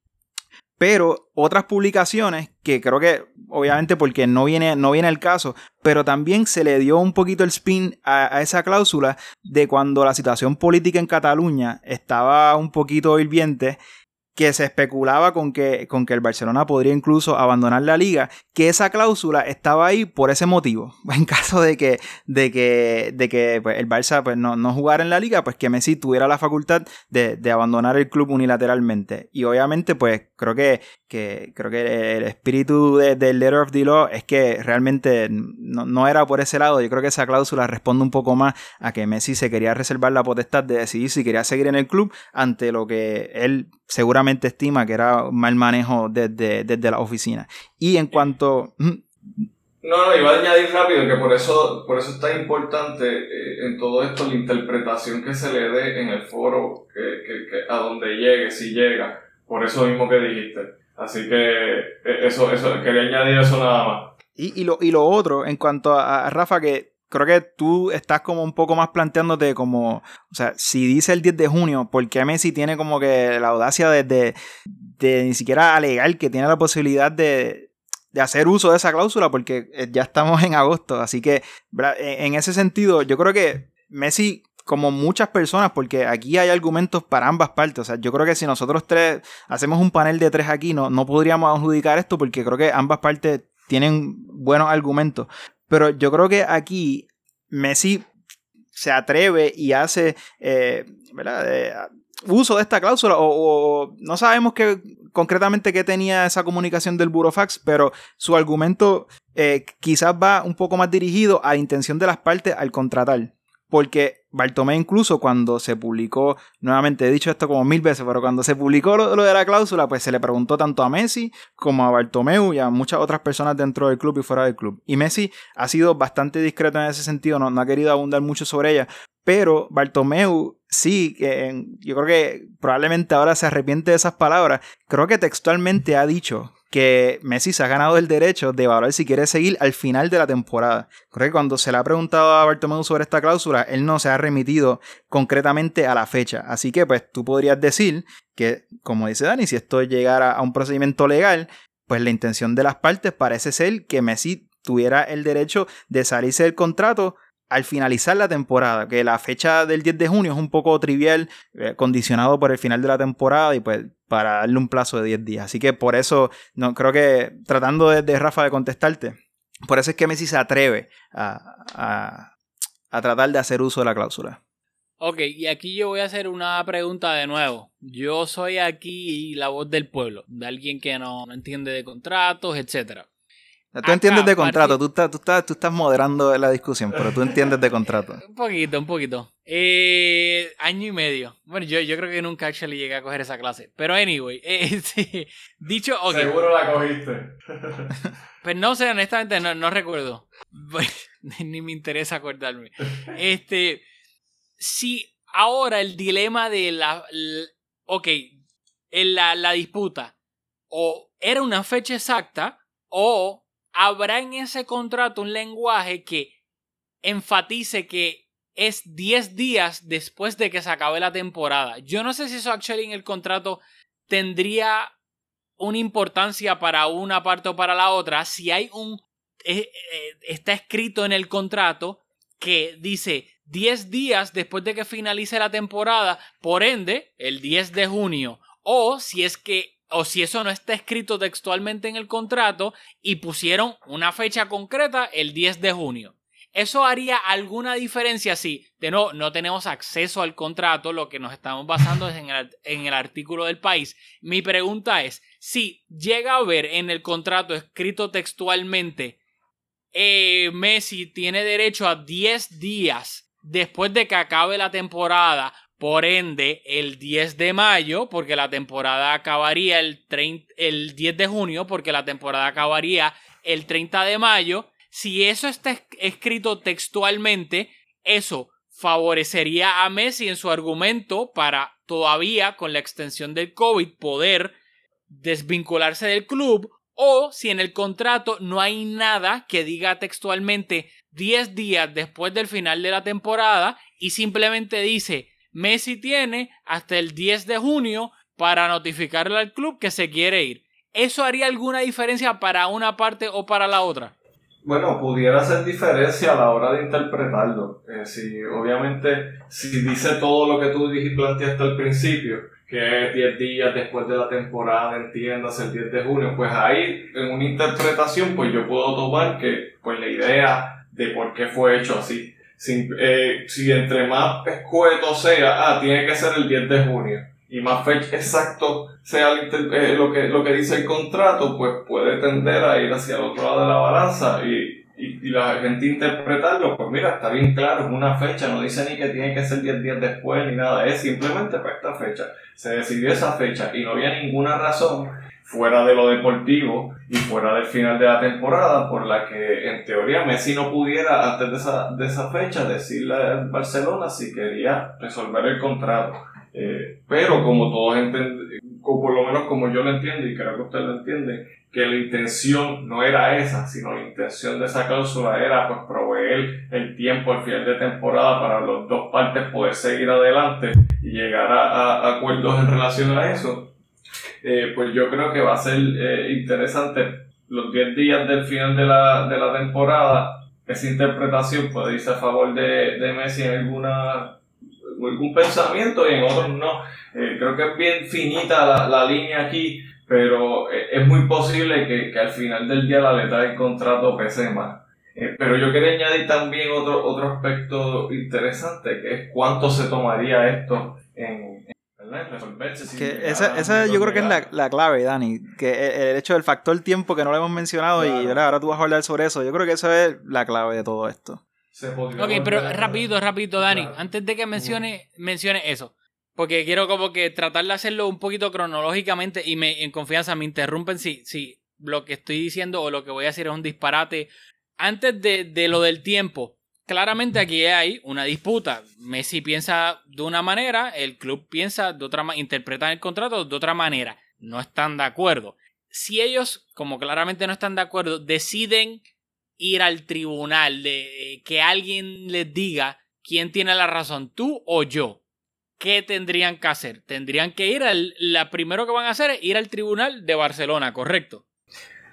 Speaker 6: Pero otras publicaciones, que creo que obviamente porque no viene, no viene el caso, pero también se le dio un poquito el spin a, a esa cláusula de cuando la situación política en Cataluña estaba un poquito hirviente que se especulaba con que, con que el Barcelona podría incluso abandonar la liga, que esa cláusula estaba ahí por ese motivo. [laughs] En caso de que, de que, de que pues, el Barça pues, no, no, jugara en la liga, pues que Messi tuviera la facultad de, de, abandonar el club unilateralmente. Y obviamente, pues creo que, que, creo que el espíritu del Letter of the Law es que realmente no, no, era por ese lado. Yo creo que esa cláusula responde un poco más a que Messi se quería reservar la potestad de decidir si quería seguir en el club ante lo que él seguramente estima que era mal manejo desde, desde la oficina. Y en cuanto...
Speaker 2: No, no, iba a añadir rápido que por eso, por eso es tan importante eh, en todo esto la interpretación que se le dé en el foro, que, que, a donde llegue, si llega, por eso mismo que dijiste. Así que eh, eso, eso, quería añadir eso nada más.
Speaker 6: Y, y, lo, y lo otro, en cuanto a Rafa, que creo que tú estás como un poco más planteándote como, o sea, si dice el 10 de junio, ¿por qué Messi tiene como que la audacia de, de, ni siquiera alegar que tiene la posibilidad de, de, hacer uso de esa cláusula? Porque eh, ya estamos en agosto, así que en ese sentido yo creo que Messi como muchas personas, porque aquí hay argumentos para ambas partes. O sea, yo creo que si nosotros tres hacemos un panel de tres aquí, no, no podríamos adjudicar esto porque creo que ambas partes tienen buenos argumentos. Pero yo creo que aquí Messi se atreve y hace eh, eh, uso de esta cláusula o, no sabemos qué, concretamente qué tenía esa comunicación del Burofax, pero su argumento eh, quizás va un poco más dirigido a la intención de las partes al contratar. Porque Bartomeu incluso cuando se publicó, nuevamente he dicho esto como mil veces, pero cuando se publicó lo, de la cláusula, pues se le preguntó tanto a Messi como a Bartomeu y a muchas otras personas dentro del club y fuera del club. Y Messi ha sido bastante discreto en ese sentido, no, no ha querido abundar mucho sobre ella, pero Bartomeu sí, yo creo que probablemente ahora se arrepiente de esas palabras. Creo que textualmente ha dicho que Messi se ha ganado el derecho de evaluar si quiere seguir al final de la temporada. Creo que cuando se le ha preguntado a Bartomeu sobre esta cláusula, él no se ha remitido concretamente a la fecha. Así que pues tú podrías decir que, como dice Dani, si esto llegara a un procedimiento legal, pues la intención de las partes parece ser que Messi tuviera el derecho de salirse del contrato al finalizar la temporada, que la fecha del 10 de junio es un poco trivial, eh, condicionado por el final de la temporada y pues para darle un plazo de 10 días. Así que por eso, no, creo que tratando de, Rafa de contestarte, por eso es que Messi se atreve a, a tratar de hacer uso de la cláusula.
Speaker 1: Ok, y aquí yo voy a hacer una pregunta de nuevo. Yo soy aquí la voz del pueblo, de alguien que no, no entiende de contratos, etcétera.
Speaker 6: Tú entiendes de contrato, tú, estás, tú, estás, tú estás moderando la discusión, pero tú entiendes de contrato. [laughs]
Speaker 1: un poquito, un poquito. Eh, año y medio. Bueno, yo, yo creo que nunca actually llegué a coger esa clase. Pero anyway, [laughs] eh, dicho,
Speaker 2: Seguro la cogiste. [laughs]
Speaker 1: pues no sé, honestamente no, no recuerdo. Ni me interesa acordarme. Este, si ahora el dilema de la, ok, en la, la disputa, o era una fecha exacta, o habrá en ese contrato un lenguaje que enfatice que es 10 días después de que se acabe la temporada. Yo no sé si eso actually en el contrato tendría una importancia para una parte o para la otra. Si hay un... Eh, eh, está escrito en el contrato que dice 10 días después de que finalice la temporada, por ende, el 10 de junio. O si es que o si eso no está escrito textualmente en el contrato y pusieron una fecha concreta el 10 de junio. ¿Eso haría alguna diferencia si, de nuevo, no tenemos acceso al contrato? Lo que nos estamos basando es en el, artículo del país. Mi pregunta es, si llega a ver en el contrato escrito textualmente, eh, Messi tiene derecho a 10 días después de que acabe la temporada por ende, el 10 de mayo, porque la temporada acabaría el, el 10 de junio, porque la temporada acabaría el 30 de mayo, si eso está escrito textualmente, eso favorecería a Messi en su argumento para todavía con la extensión del COVID poder desvincularse del club o si en el contrato no hay nada que diga textualmente 10 días después del final de la temporada y simplemente dice Messi tiene hasta el 10 de junio para notificarle al club que se quiere ir. ¿Eso haría alguna diferencia para una parte o para la otra?
Speaker 2: Bueno, pudiera hacer diferencia a la hora de interpretarlo. Eh, si, obviamente, si dice todo lo que tú planteaste al principio, que es 10 días después de la temporada, entiendas, el 10 de junio, pues ahí en una interpretación, pues yo puedo tomar que, pues la idea de por qué fue hecho así si, eh, si entre más escueto sea, ah, tiene que ser el 10 de junio, y más fecha exacto sea eh, lo, que, lo que dice el contrato, pues puede tender a ir hacia el otro lado de la balanza y, y, la gente interpretarlo, pues mira, está bien claro, es una fecha, no dice ni que tiene que ser 10 días después ni nada, es simplemente para esta fecha. Se decidió esa fecha y no había ninguna razón fuera de lo deportivo y fuera del final de la temporada, por la que en teoría Messi no pudiera antes de esa, de esa fecha decirle a Barcelona si quería resolver el contrato. Eh, pero como todos entienden, por lo menos como yo lo entiendo y creo que usted lo entiende, que la intención no era esa, sino la intención de esa cláusula era pues proveer el tiempo al final de temporada para las dos partes poder seguir adelante y llegar a acuerdos en relación a eso eh, pues yo creo que va a ser eh, interesante los 10 días del final de la, de la temporada. esa interpretación puede irse a favor de, Messi en alguna algún pensamiento y en otros no. Eh, creo que es bien finita la, la línea aquí, pero es muy posible que, que, al final del día la letra del contrato pese más. Pero yo quería añadir también otro, otro aspecto interesante, que es cuánto se tomaría esto en.
Speaker 6: Que esa, esa yo creo que es la, la, clave, Dani. Que el, el, hecho del factor tiempo que no lo hemos mencionado y ahora, ahora tú vas a hablar sobre eso. Yo creo que eso es la clave de todo esto.
Speaker 1: Ok, pero rapidito, rapidito, Dani. Antes de que mencione, mencione eso. Porque quiero como que tratar de hacerlo un poquito cronológicamente y me, en confianza me interrumpen si, si lo que estoy diciendo o lo que voy a decir es un disparate. Antes de, de lo del tiempo, claramente aquí hay una disputa. Messi piensa de una manera, el club piensa de otra manera, interpreta el contrato de otra manera. No están de acuerdo. Si ellos, como claramente no están de acuerdo, deciden ir al tribunal, de que alguien les diga quién tiene la razón, tú o yo. ¿Qué tendrían que hacer? Tendrían que ir al. La primero que van a hacer es ir al tribunal de Barcelona, ¿correcto?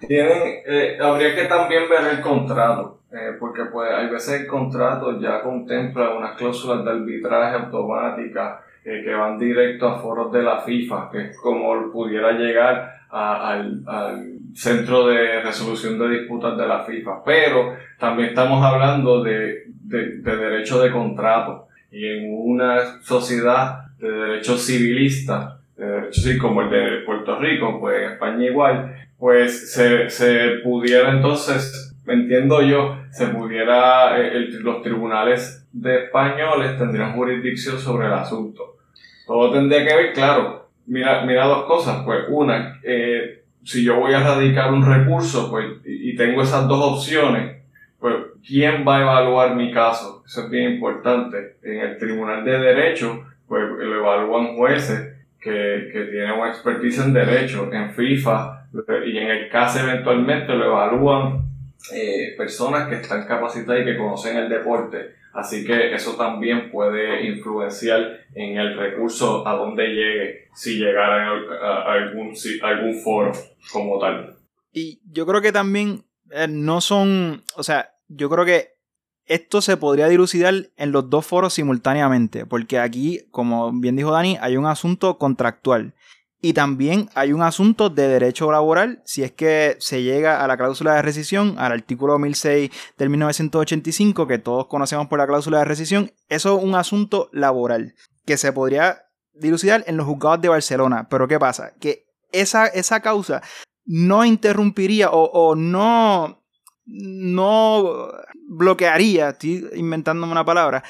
Speaker 2: Tienen, eh, habría que también ver el contrato, eh, porque pues hay veces el contrato ya contempla unas cláusulas de arbitraje automática eh, que van directo a foros de la FIFA, que es como pudiera llegar al, al, centro de resolución de disputas de la FIFA. Pero también estamos hablando de, de, de derecho de contrato y en una sociedad de derecho civilista, de como el de Puerto Rico, pues en España igual, pues se, se pudiera entonces, entiendo yo, se pudiera, eh, el, los tribunales de españoles tendrían jurisdicción sobre el asunto. Todo tendría que ver, claro, mira, mira dos cosas, pues una, eh, si yo voy a radicar un recurso, pues, y tengo esas dos opciones, pues, ¿quién va a evaluar mi caso? Eso es bien importante. En el Tribunal de Derecho, pues, lo evalúan jueces que, que tienen una expertise en derecho. En FIFA y en el caso eventualmente lo evalúan eh, personas que están capacitadas y que conocen el deporte. Así que eso también puede influenciar en el recurso a donde llegue, si llegara a algún, algún foro como tal.
Speaker 6: Y yo creo que también eh, no son, o sea, yo creo que esto se podría dilucidar en los dos foros simultáneamente, porque aquí, como bien dijo Dani, hay un asunto contractual. Y también hay un asunto de derecho laboral, si es que se llega a la cláusula de rescisión, al artículo 1006 del 1985, que todos conocemos por la cláusula de rescisión, eso es un asunto laboral, que se podría dilucidar en los juzgados de Barcelona. Pero ¿qué pasa? Que esa, esa causa no interrumpiría o, no, no bloquearía, estoy inventándome una palabra,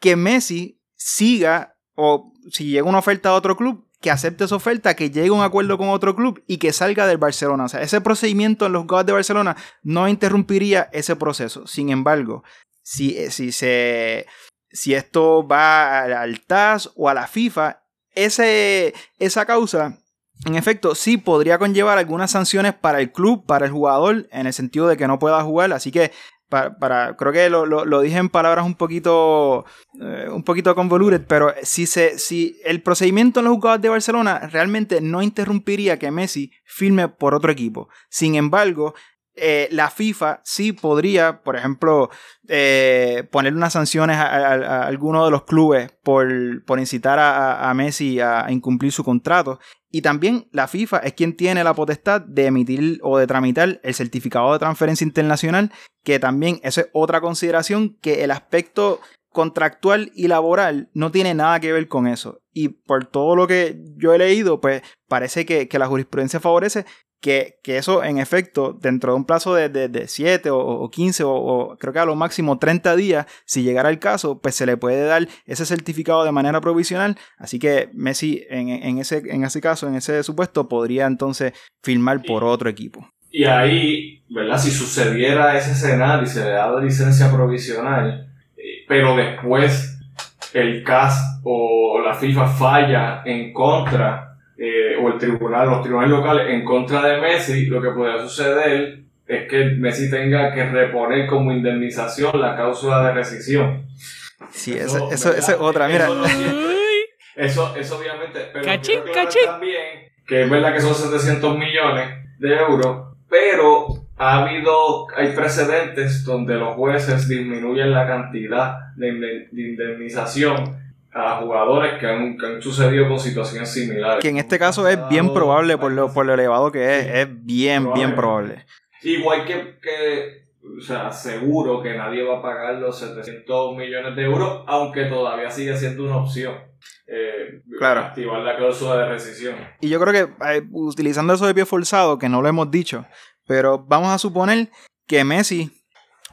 Speaker 6: que Messi siga o si llega una oferta a otro club, que acepte esa oferta, que llegue a un acuerdo con otro club y que salga del Barcelona. O sea, ese procedimiento en los jugadores de Barcelona no interrumpiría ese proceso. Sin embargo, si, si, se, si esto va al TAS o a la FIFA, ese, esa causa en efecto, sí podría conllevar algunas sanciones para el club, para el jugador, en el sentido de que no pueda jugar. Así que para, creo que lo, lo, dije en palabras un poquito eh, un poquito convoluted, pero si se si el procedimiento en los jugadores de Barcelona realmente no interrumpiría que Messi firme por otro equipo. Sin embargo, eh, la FIFA sí podría, por ejemplo, eh, poner unas sanciones a, alguno de los clubes por, por incitar a Messi a, incumplir su contrato. Y también la FIFA es quien tiene la potestad de emitir o de tramitar el certificado de transferencia internacional, que también eso es otra consideración que el aspecto contractual y laboral no tiene nada que ver con eso. Y por todo lo que yo he leído, pues parece que, que la jurisprudencia favorece que, que, eso en efecto, dentro de un plazo de, de, de 7 o, o 15 o, o, creo que a lo máximo 30 días, si llegara el caso, pues se le puede dar ese certificado de manera provisional. Así que Messi en, en, ese, en ese caso, en ese supuesto, podría entonces firmar por otro equipo.
Speaker 2: Y ahí, ¿verdad? Si sucediera ese escenario y se le da licencia provisional, eh, pero después el CAS o la FIFA falla en contra eh, o el tribunal, los tribunales locales en contra de Messi, lo que podría suceder es que Messi tenga que reponer como indemnización la cláusula de rescisión.
Speaker 6: Sí, eso, eso, eso, es otra, mira.
Speaker 2: Eso, eso, obviamente, pero
Speaker 1: cachín, cachín.
Speaker 2: también que es verdad que son 700 millones de euros, pero ha habido, hay precedentes donde los jueces disminuyen la cantidad de indemnización a jugadores que han, que han sucedido con situaciones similares.
Speaker 6: Que en este caso es bien probable por lo, por lo elevado que es.
Speaker 2: Sí.
Speaker 6: Es bien, bien probable.
Speaker 2: Igual que, que, o sea, seguro que nadie va a pagar los 700 millones de euros, aunque todavía sigue siendo una opción. eh,
Speaker 6: Claro.
Speaker 2: Activar la cláusula de rescisión.
Speaker 6: Y yo creo que eh, utilizando eso de pie forzado, que no lo hemos dicho, pero vamos a suponer que Messi,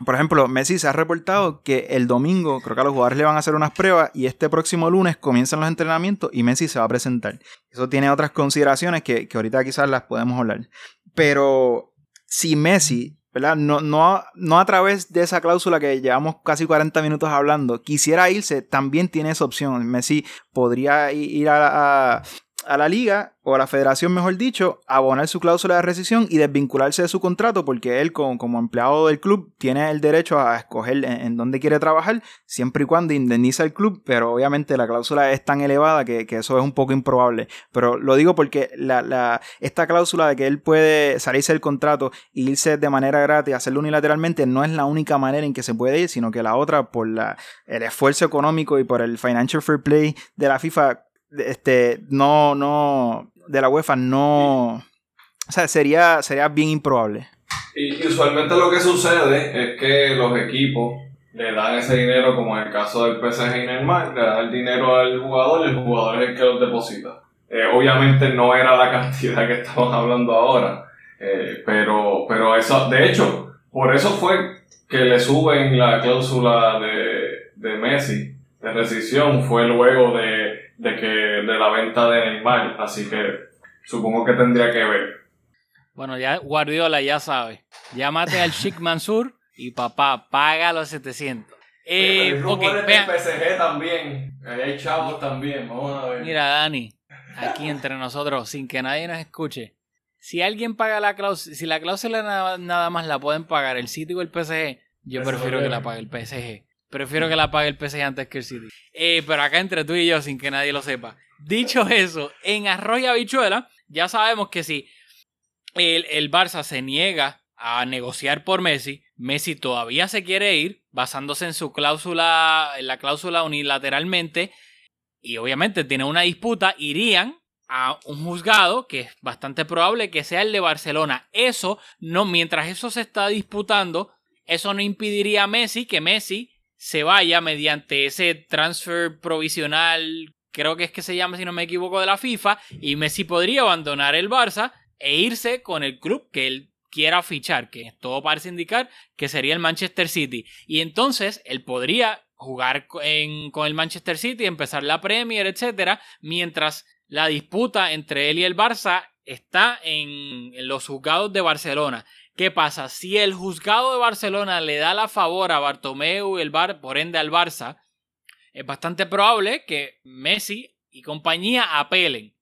Speaker 6: por ejemplo, Messi se ha reportado que el domingo, creo que a los jugadores le van a hacer unas pruebas y este próximo lunes comienzan los entrenamientos y Messi se va a presentar. Eso tiene otras consideraciones que, que ahorita quizás las podemos hablar. Pero si Messi, ¿verdad? No, no, no a través de esa cláusula que llevamos casi 40 minutos hablando, quisiera irse, también tiene esa opción. Messi podría ir a- a la liga o a la federación, mejor dicho, abonar su cláusula de rescisión y desvincularse de su contrato porque él como, como empleado del club tiene el derecho a escoger en, dónde quiere trabajar siempre y cuando indemniza el club, pero obviamente la cláusula es tan elevada que, que eso es un poco improbable. Pero lo digo porque la, la- esta cláusula de que él puede salirse del contrato e irse de manera gratis, hacerlo unilateralmente, no es la única manera en que se puede ir, sino que la otra, por la, el esfuerzo económico y por el financial fair play de la FIFA, este, no, no, de la UEFA, no, o sea, sería, sería bien improbable.
Speaker 2: Y, usualmente lo que sucede es que los equipos le dan ese dinero, como en el caso del PSG y Neymar, le dan el dinero al jugador y el jugador es el que los deposita. Eh, obviamente no era la [laughs] cantidad que estamos hablando ahora, eh, pero, pero eso, de hecho, por eso fue que le suben la cláusula de, de Messi de rescisión, fue luego de, de que de la venta de Neymar, así que supongo que tendría que ver.
Speaker 1: Bueno, ya Guardiola ya sabe. Llámate al Sheikh Mansur y papá, paga los 700. Eh,
Speaker 2: Pero hay
Speaker 1: ok,
Speaker 2: rumores
Speaker 1: vean.
Speaker 2: del PSG también. Ahí hay chavos también. Vamos a ver.
Speaker 1: Mira, Dani, aquí entre nosotros, sin que nadie nos escuche. Si alguien paga la cláusula, si la cláusula nada, nada más la pueden pagar el City o el PSG, yo
Speaker 2: Eso
Speaker 1: prefiero que la pague el PSG. Prefiero que la pague el PSG antes que el City. Eh, pero acá entre tú y yo, sin que nadie lo sepa. Dicho eso, en Arroyo Habichuela, ya sabemos que si el, el Barça se niega a negociar por Messi, Messi todavía se quiere ir, basándose en su cláusula, en la cláusula unilateralmente, y obviamente tiene una disputa, irían a un juzgado que es bastante probable que sea el de Barcelona. Eso no, mientras eso se está disputando, eso no impediría a Messi que Messi se vaya mediante ese transfer provisional, creo que es que se llama si no me equivoco de la FIFA, y Messi podría abandonar el Barça e irse con el club que él quiera fichar, que todo parece indicar que sería el Manchester City. Y entonces él podría jugar con el Manchester City, empezar la Premier, etcétera, mientras la disputa entre él y el Barça está en los juzgados de Barcelona. ¿Qué pasa? Si el juzgado de Barcelona le da la favor a Bartomeu y el Bar, por ende al Barça, es bastante probable que Messi y compañía apelen.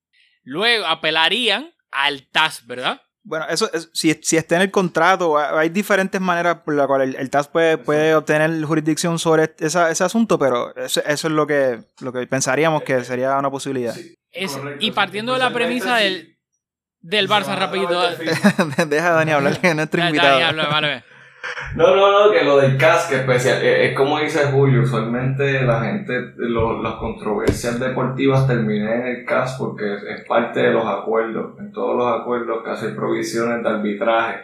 Speaker 1: Luego apelarían al TAS, ¿verdad?
Speaker 6: Bueno, eso es- si, si está en el contrato, ha- hay diferentes maneras por las cuales el, el TAS puede, puede obtener jurisdicción sobre esa- ese asunto, pero eso, eso es lo que, lo que pensaríamos que sería una posibilidad.
Speaker 2: Sí,
Speaker 1: Es-
Speaker 2: correcto,
Speaker 1: y
Speaker 2: sí.
Speaker 1: partiendo de la premisa del, del Barça, rapidito. [laughs]
Speaker 6: Deja a Dani hablar, que es nuestro
Speaker 1: Dani,
Speaker 6: invitado.
Speaker 1: habla, vale.
Speaker 2: No, no, no, que lo del CAS, que especial, eh, es como dice Julio, usualmente la gente, lo- las controversias deportivas terminan en el CAS porque es, es parte de los acuerdos, en todos los acuerdos que hacen provisiones de arbitraje.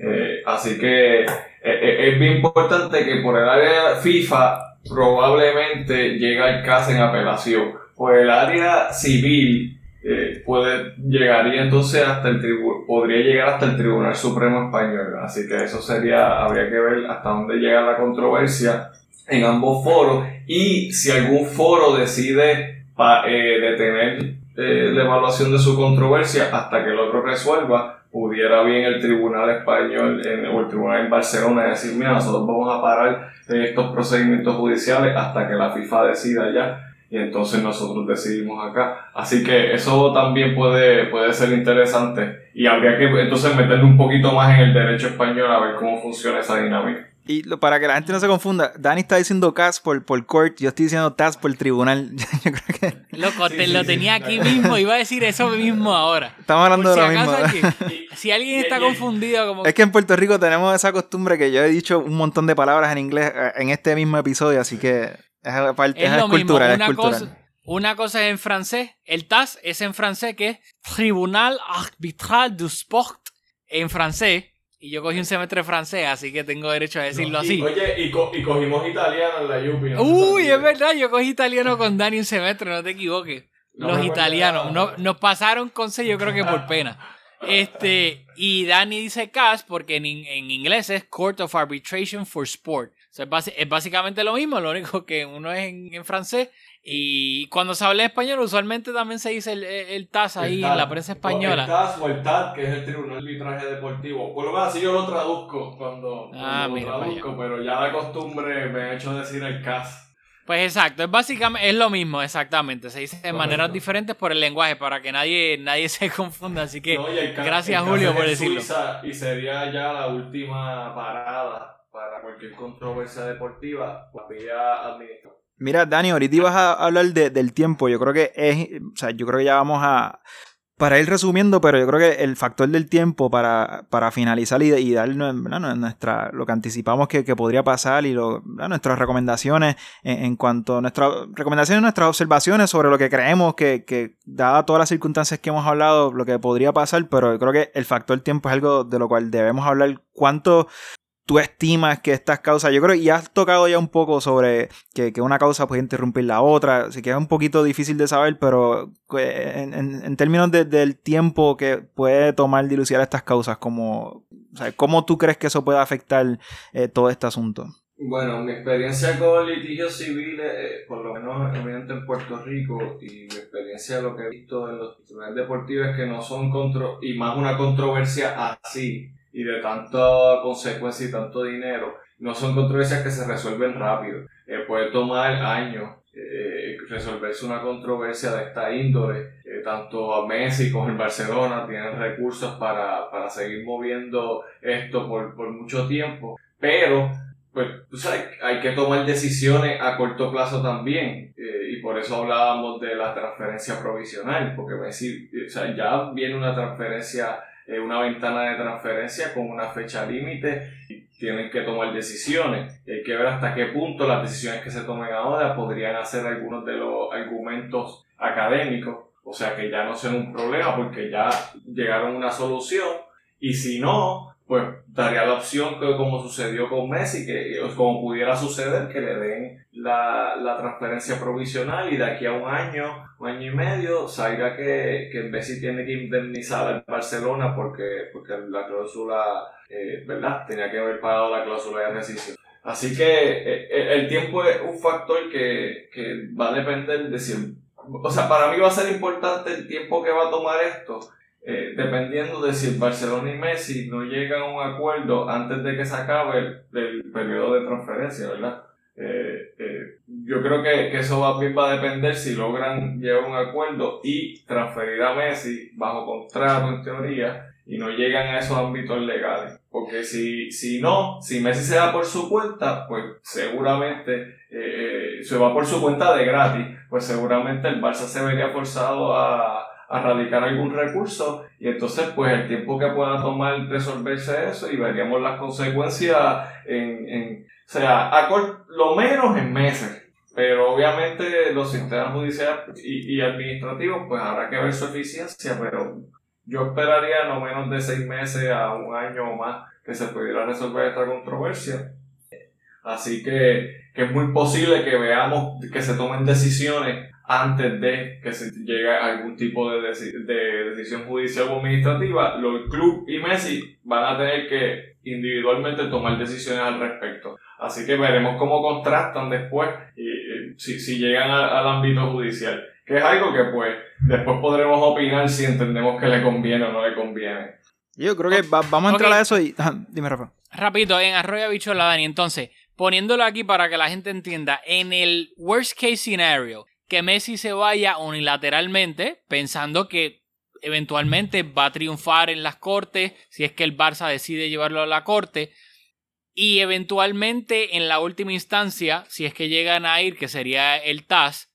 Speaker 2: Eh, así que eh, eh, es bien importante que por el área FIFA probablemente llega al CAS en apelación. Por el área civil eh, puede llegaría entonces hasta el podría llegar hasta el Tribunal Supremo Español. Así que eso sería, habría que ver hasta dónde llega la controversia en ambos foros y si algún foro decide pa- eh, detener eh, la evaluación de su controversia hasta que el otro resuelva, pudiera bien el Tribunal Español en- o el Tribunal en Barcelona decir, mira, nosotros vamos a parar eh, estos procedimientos judiciales hasta que la FIFA decida ya y entonces nosotros decidimos acá. Así que eso también puede, puede ser interesante y habría que entonces meterle un poquito más en el derecho español a ver cómo funciona esa dinámica.
Speaker 6: Y lo- para que la gente no se confunda, Dani está diciendo CAS por, por court, yo estoy diciendo TAS por tribunal. [laughs] yo creo que
Speaker 1: Loco,
Speaker 2: Sí,
Speaker 1: te
Speaker 2: sí,
Speaker 1: lo
Speaker 2: sí,
Speaker 1: tenía
Speaker 2: sí,
Speaker 1: aquí
Speaker 2: claro.
Speaker 1: mismo, iba a decir eso mismo ahora.
Speaker 6: estamos hablando
Speaker 1: Por
Speaker 6: de
Speaker 1: si
Speaker 6: lo
Speaker 1: acaso
Speaker 6: mismo.
Speaker 1: alguien- [laughs] si alguien está confundido, como
Speaker 6: Es que en Puerto Rico tenemos esa costumbre que yo he dicho un montón de palabras en inglés eh, en este mismo episodio, así que es, parte,
Speaker 1: es
Speaker 6: es,
Speaker 1: lo mismo.
Speaker 6: cultural, es
Speaker 1: Una
Speaker 6: cultural.
Speaker 1: cosa, una cosa es en francés, el TAS es en francés, que es Tribunal Arbitral du Sport en francés. Y yo cogí un semestre de francés, así que tengo derecho a decirlo
Speaker 2: Y-
Speaker 1: así.
Speaker 2: Oye, y, co- y cogimos italiano en la Yupi. ¿no?
Speaker 1: Uy, es verdad, yo cogí italiano con Dani un semestre, no te equivoques.
Speaker 2: No
Speaker 1: Los italianos, no, nos pasaron con C, yo creo que por [laughs] pena. Este, y Dani dice CAS porque en, in- en inglés es Court of Arbitration for Sport. Sea, es, básicamente lo mismo, lo único que uno es en, en francés. Y cuando se habla español, usualmente también se dice el, el TAS ahí
Speaker 2: El
Speaker 1: en la prensa
Speaker 2: El
Speaker 1: española.
Speaker 2: TAS o el TAD, que es el Tribunal de Arbitraje Deportivo. Por lo menos así yo lo traduzco cuando,
Speaker 1: Ah,
Speaker 2: cuando
Speaker 1: mira,
Speaker 2: lo traduzco, pero ya la costumbre me ha hecho decir el CAS.
Speaker 1: Pues exacto, es básicamente es lo mismo, exactamente. Se dice de
Speaker 2: Correcto.
Speaker 1: maneras diferentes por el lenguaje para que nadie, nadie [laughs] se confunda. Así que
Speaker 2: No, el
Speaker 1: gracias,
Speaker 2: el
Speaker 1: Julio, por decirlo.
Speaker 2: Suiza y sería ya la última parada para cualquier controversia deportiva, la vía administrativa.
Speaker 6: Mira, Dani, ahorita ibas a hablar de- del tiempo. Yo creo que es, o sea, yo creo que ya vamos a, para ir resumiendo, pero yo creo que el factor del tiempo para, para finalizar y, y dar nuestra, lo que anticipamos que, podría pasar y lo, nuestras recomendaciones en, cuanto a nuestras recomendaciones, nuestras observaciones sobre lo que creemos que, que, dada todas las circunstancias que hemos hablado, lo que podría pasar, pero yo creo que el factor tiempo es algo de lo cual debemos hablar. ¿Cuánto tú estimas que estas causas, yo creo ya has tocado ya un poco sobre que, una causa puede interrumpir la otra, así que es un poquito difícil de saber, pero eh, en, términos de- del tiempo que puede tomar dilucidar estas causas, como, o ¿cómo tú crees que eso puede afectar eh, todo este asunto?
Speaker 2: Bueno, mi experiencia con litigios civiles, eh, por lo menos obviamente en Puerto Rico, y mi experiencia lo que he visto en los tribunales deportivos es que no son contro y más una controversia así, y de tanta consecuencia y tanto dinero, no son controversias que se resuelven rápido. Eh, puede tomar años eh, resolverse una controversia de esta índole. Eh, tanto a Messi como el Barcelona tienen recursos para, para seguir moviendo esto por, por mucho tiempo, pero pues tú sabes, hay que tomar decisiones a corto plazo también. eh, y por eso hablábamos de la transferencia provisional, porque Messi, o sea, ya viene una transferencia, eh, una ventana de transferencia con una fecha límite y tienen que tomar decisiones. Hay que ver hasta qué punto las decisiones que se tomen ahora podrían hacer algunos de los argumentos académicos. O sea que ya no sean un problema porque ya llegaron a una solución. Y si no, pues daría la opción que como sucedió con Messi, que o como pudiera suceder, que le den la, la transferencia provisional y de aquí a un año, un año y medio, salga que, que Messi tiene que indemnizar al Barcelona porque, porque la cláusula, eh, ¿verdad? Tenía que haber pagado la cláusula de rescisión. Así que eh, el, el tiempo es un factor que, que va a depender de si... O sea, para mí va a ser importante el tiempo que va a tomar esto, eh, dependiendo de si el Barcelona y Messi no llegan a un acuerdo antes de que se acabe el, el periodo de transferencia, ¿verdad? Eh, eh, yo creo que, que eso va, va a depender si logran llegar a un acuerdo y transferir a Messi bajo contrato en teoría y no llegan a esos ámbitos legales. Porque si, si no, si Messi se va por su cuenta, pues seguramente eh, se va por su cuenta de gratis, pues seguramente el Barça se vería forzado a, a radicar algún recurso y entonces pues el tiempo que pueda tomar resolverse eso y veríamos las consecuencias en, en o sea, a lo menos en meses. Pero obviamente los sistemas judiciales y, y administrativos pues habrá que ver su eficiencia, pero yo esperaría no menos de seis meses a un año o más que se pudiera resolver esta controversia. Así que, que es muy posible que veamos que se tomen decisiones antes de que se llegue a algún tipo de, deci- de decisión judicial o administrativa. Los club y Messi van a tener que individualmente tomar decisiones al respecto. Así que veremos cómo contrastan después y, y si, si llegan a- al ámbito judicial. Que es algo que pues después podremos opinar si entendemos que le conviene o no le conviene.
Speaker 6: Yo creo que va- vamos a entrar
Speaker 1: Ok.
Speaker 6: a eso y... ajá, dime, Rafa.
Speaker 1: Rapidito, en Arroyo Bichola, Dani. Entonces, poniéndolo aquí para que la gente entienda, en el worst case scenario, que Messi se vaya unilateralmente, pensando que eventualmente va a triunfar en las cortes, si es que el Barça decide llevarlo a la corte, Y eventualmente, en la última instancia, si es que llegan a ir, que sería el TAS,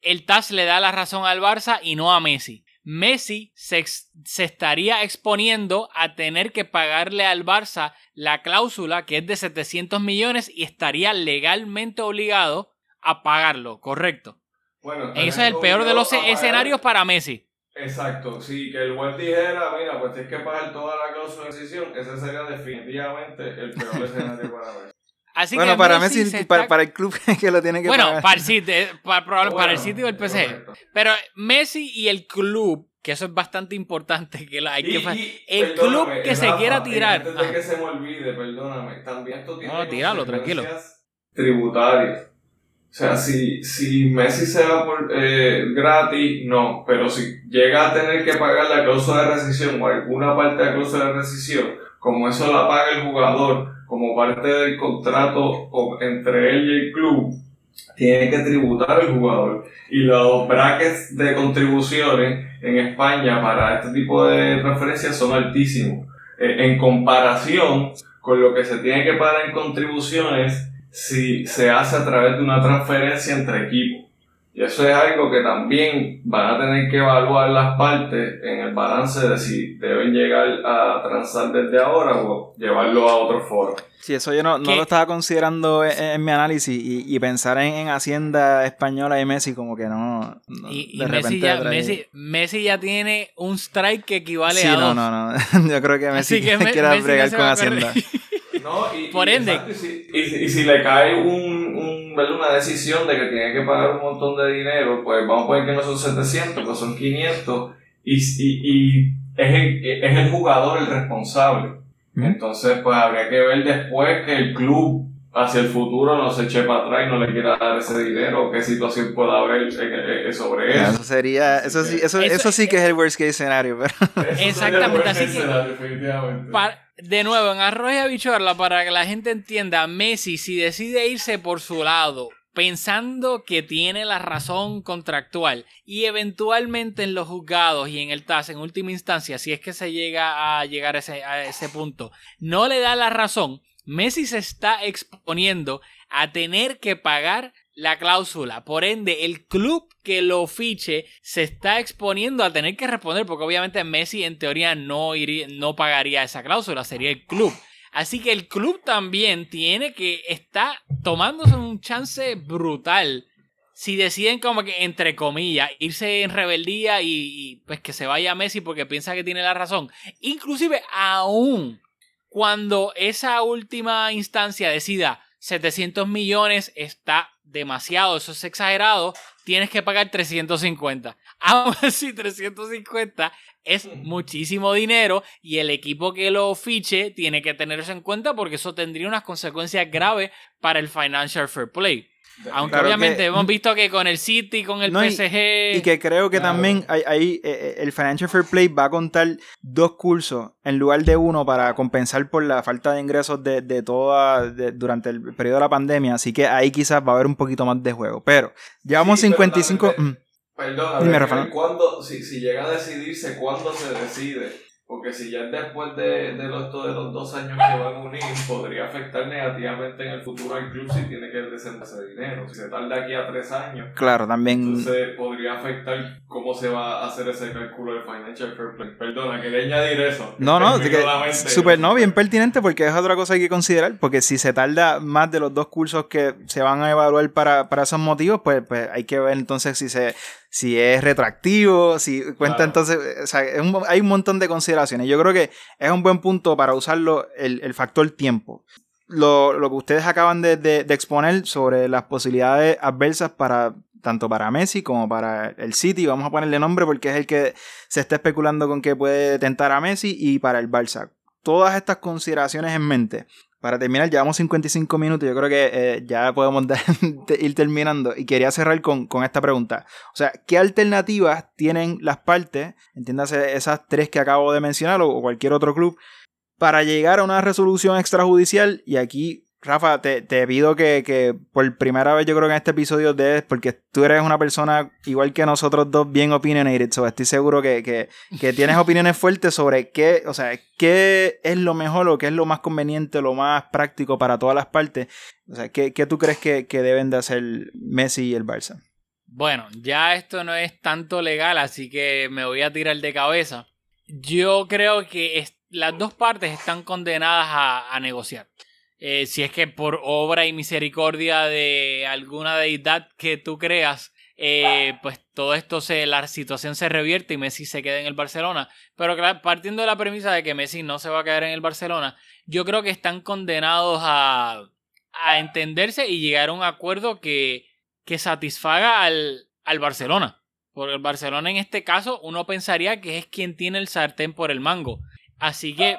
Speaker 1: el TAS le da la razón al Barça y no a Messi. Messi se, se, estaría exponiendo a tener que pagarle al Barça la cláusula que es de 700 millones y estaría legalmente obligado a pagarlo, correcto.
Speaker 2: Bueno,
Speaker 1: Ese es el peor de los escenarios para Messi.
Speaker 2: Exacto, sí, que el web dijera, mira, pues tienes que pagar toda la cláusula de decisión, ese sería definitivamente el peor escenario para Messi.
Speaker 1: Así
Speaker 6: bueno,
Speaker 1: que
Speaker 6: para
Speaker 1: Messi
Speaker 6: Messi,
Speaker 1: se
Speaker 6: para,
Speaker 1: está-
Speaker 6: para el club [laughs] que lo tiene que
Speaker 1: Bueno,
Speaker 6: pagar.
Speaker 1: para el City, eh, para, para- para el
Speaker 2: Bueno,
Speaker 1: City o el PSG.
Speaker 2: correcto.
Speaker 1: Pero Messi y el club, que eso es bastante importante, que la hay que
Speaker 2: Y-
Speaker 1: fa-
Speaker 2: y,
Speaker 1: el club que se
Speaker 2: Rafa,
Speaker 1: quiera tirar.
Speaker 2: Antes de
Speaker 1: Ajá.
Speaker 2: que se me olvide, perdóname, también esto tiene
Speaker 1: No, tíralo, tranquilo.
Speaker 2: tributarias. O sea, si, si Messi se va por eh, gratis, no, pero si llega a tener que pagar la cláusula de rescisión o alguna parte de la cláusula de rescisión, como eso la paga el jugador como parte del contrato entre él y el club, tiene que tributar el jugador. Y los brackets de contribuciones en España para este tipo de transferencias son altísimos. Eh, en comparación con lo que se tiene que pagar en contribuciones si se hace a través de una transferencia entre equipos. Y eso es algo que también van a tener que evaluar las partes en el balance de si deben llegar a transar desde ahora o llevarlo a otro foro.
Speaker 6: Sí, eso yo no, no lo estaba considerando en, en mi análisis y, y pensar en, en Hacienda española y Messi como que no... no,
Speaker 1: Y, y
Speaker 6: de
Speaker 1: Messi,
Speaker 6: repente
Speaker 1: ya, Messi, Messi ya tiene un strike que equivale
Speaker 6: Sí,
Speaker 1: a
Speaker 6: no,
Speaker 1: dos.
Speaker 6: no, no. [laughs] Yo creo que Messi
Speaker 1: que [laughs] no
Speaker 6: bregar con. Hacienda. [laughs]
Speaker 2: No, y,
Speaker 1: Por ende.
Speaker 2: exacto, y si, y si- y si le cae un, una decisión de que tiene que pagar un montón de dinero, pues vamos a poner que no son 700, pues son 500, y, y, y es, el, es el jugador el responsable. Entonces, pues habría que ver después que el club hacia el futuro no se eche para atrás y no le quiera dar ese dinero, o qué situación pueda haber eh, eh, sobre eso.
Speaker 6: Eso sería, eso sí, eso,
Speaker 1: Eso-
Speaker 6: eso sí que es el worst case scenario, pero [laughs]
Speaker 1: Exactamente, así que- de nuevo, en Arroz y Habichuela, para que la gente entienda, Messi, si decide irse por su lado, pensando que tiene la razón contractual y eventualmente en los juzgados y en el TAS, en última instancia, si es que se llega a llegar a ese, a ese punto, no le da la razón, Messi se está exponiendo a tener que pagar la cláusula. Por ende, el club que lo fiche se está exponiendo a tener que responder, porque obviamente Messi en teoría no, iría, no pagaría esa cláusula, sería el club. Así que el club también tiene que está tomándose un chance brutal si deciden como que entre comillas irse en rebeldía y, y, pues que se vaya Messi porque piensa que tiene la razón. Inclusive aún cuando esa última instancia decida 700 millones está demasiado, eso es exagerado, tienes que pagar 350. [laughs] Aún así, 350 es muchísimo dinero y el equipo que lo fiche tiene que tener eso en cuenta porque eso tendría unas consecuencias graves para el financial fair play. Aunque
Speaker 6: Claro
Speaker 1: obviamente
Speaker 6: que-
Speaker 1: hemos visto que con el City, con el
Speaker 6: No, y-
Speaker 1: PSG...
Speaker 6: Y que creo que
Speaker 2: Claro.
Speaker 6: también hay, hay, eh, el Financial Fair Play va a contar dos cursos en lugar de uno para compensar por la falta de ingresos de, de toda de- durante el periodo de la pandemia. Así que ahí quizás va a haber un poquito más de juego. Pero llevamos
Speaker 2: Sí, pero
Speaker 6: 55.
Speaker 2: también-
Speaker 6: mm,
Speaker 2: Perdón,
Speaker 6: Dime,
Speaker 2: a ver,
Speaker 6: Rafa.
Speaker 2: ¿cuándo, si, si llega a decidirse, ¿cuándo se decide? Porque si ya es después de, de, los, de los dos años que van a unir, podría afectar negativamente en el futuro al club si tiene que ese dinero. Si se tarda aquí a tres años,
Speaker 6: claro, también.
Speaker 2: entonces podría afectar cómo se va a hacer ese cálculo de Financial Fair Play. Perdona, quería añadir eso.
Speaker 6: No, no, que, super, no, bien pertinente porque es otra cosa que hay que considerar, porque si se tarda más de los dos cursos que se van a evaluar para, para esos motivos, pues, pues hay que ver entonces si se si es retroactivo, si cuenta
Speaker 2: Claro.
Speaker 6: entonces, o sea, un- hay un montón de consideraciones. Yo creo que es un buen punto para usarlo el, el factor tiempo. Lo, lo que ustedes acaban de, de- de exponer sobre las posibilidades adversas para tanto para Messi como para el City, vamos a ponerle nombre porque es el que se está especulando con que puede tentar a Messi y para el Barça. Todas estas consideraciones en mente. Para terminar, llevamos 55 minutos. Yo creo que eh, ya podemos [laughs] ir terminando. Y quería cerrar con, con esta pregunta. O sea, ¿qué alternativas tienen las partes, entiéndase esas tres que acabo de mencionar o cualquier otro club, para llegar a una resolución extrajudicial? Y aquí Rafa, te, te pido que, que, por primera vez yo creo que en este episodio de porque tú eres una persona igual que nosotros dos bien opinionated, so estoy seguro que, que, que, tienes [laughs] opiniones fuertes sobre qué, o sea, qué es lo mejor o qué es lo más conveniente, lo más práctico para todas las partes. O sea, ¿qué, qué tú crees que, que deben de hacer Messi y el Barça?
Speaker 1: Bueno, ya esto no es tanto legal, así que me voy a tirar de cabeza. Yo creo que las dos partes están condenadas a, a negociar. Eh, si es que por obra y misericordia de alguna deidad que tú creas, eh, pues todo esto se, la situación se revierte y Messi se queda en el Barcelona. Pero partiendo de la premisa de que Messi no se va a quedar en el Barcelona, yo creo que están condenados a, a entenderse y llegar a un acuerdo que, que satisfaga al, al Barcelona. Porque el Barcelona en este caso uno pensaría que es quien tiene el sartén por el mango. Así que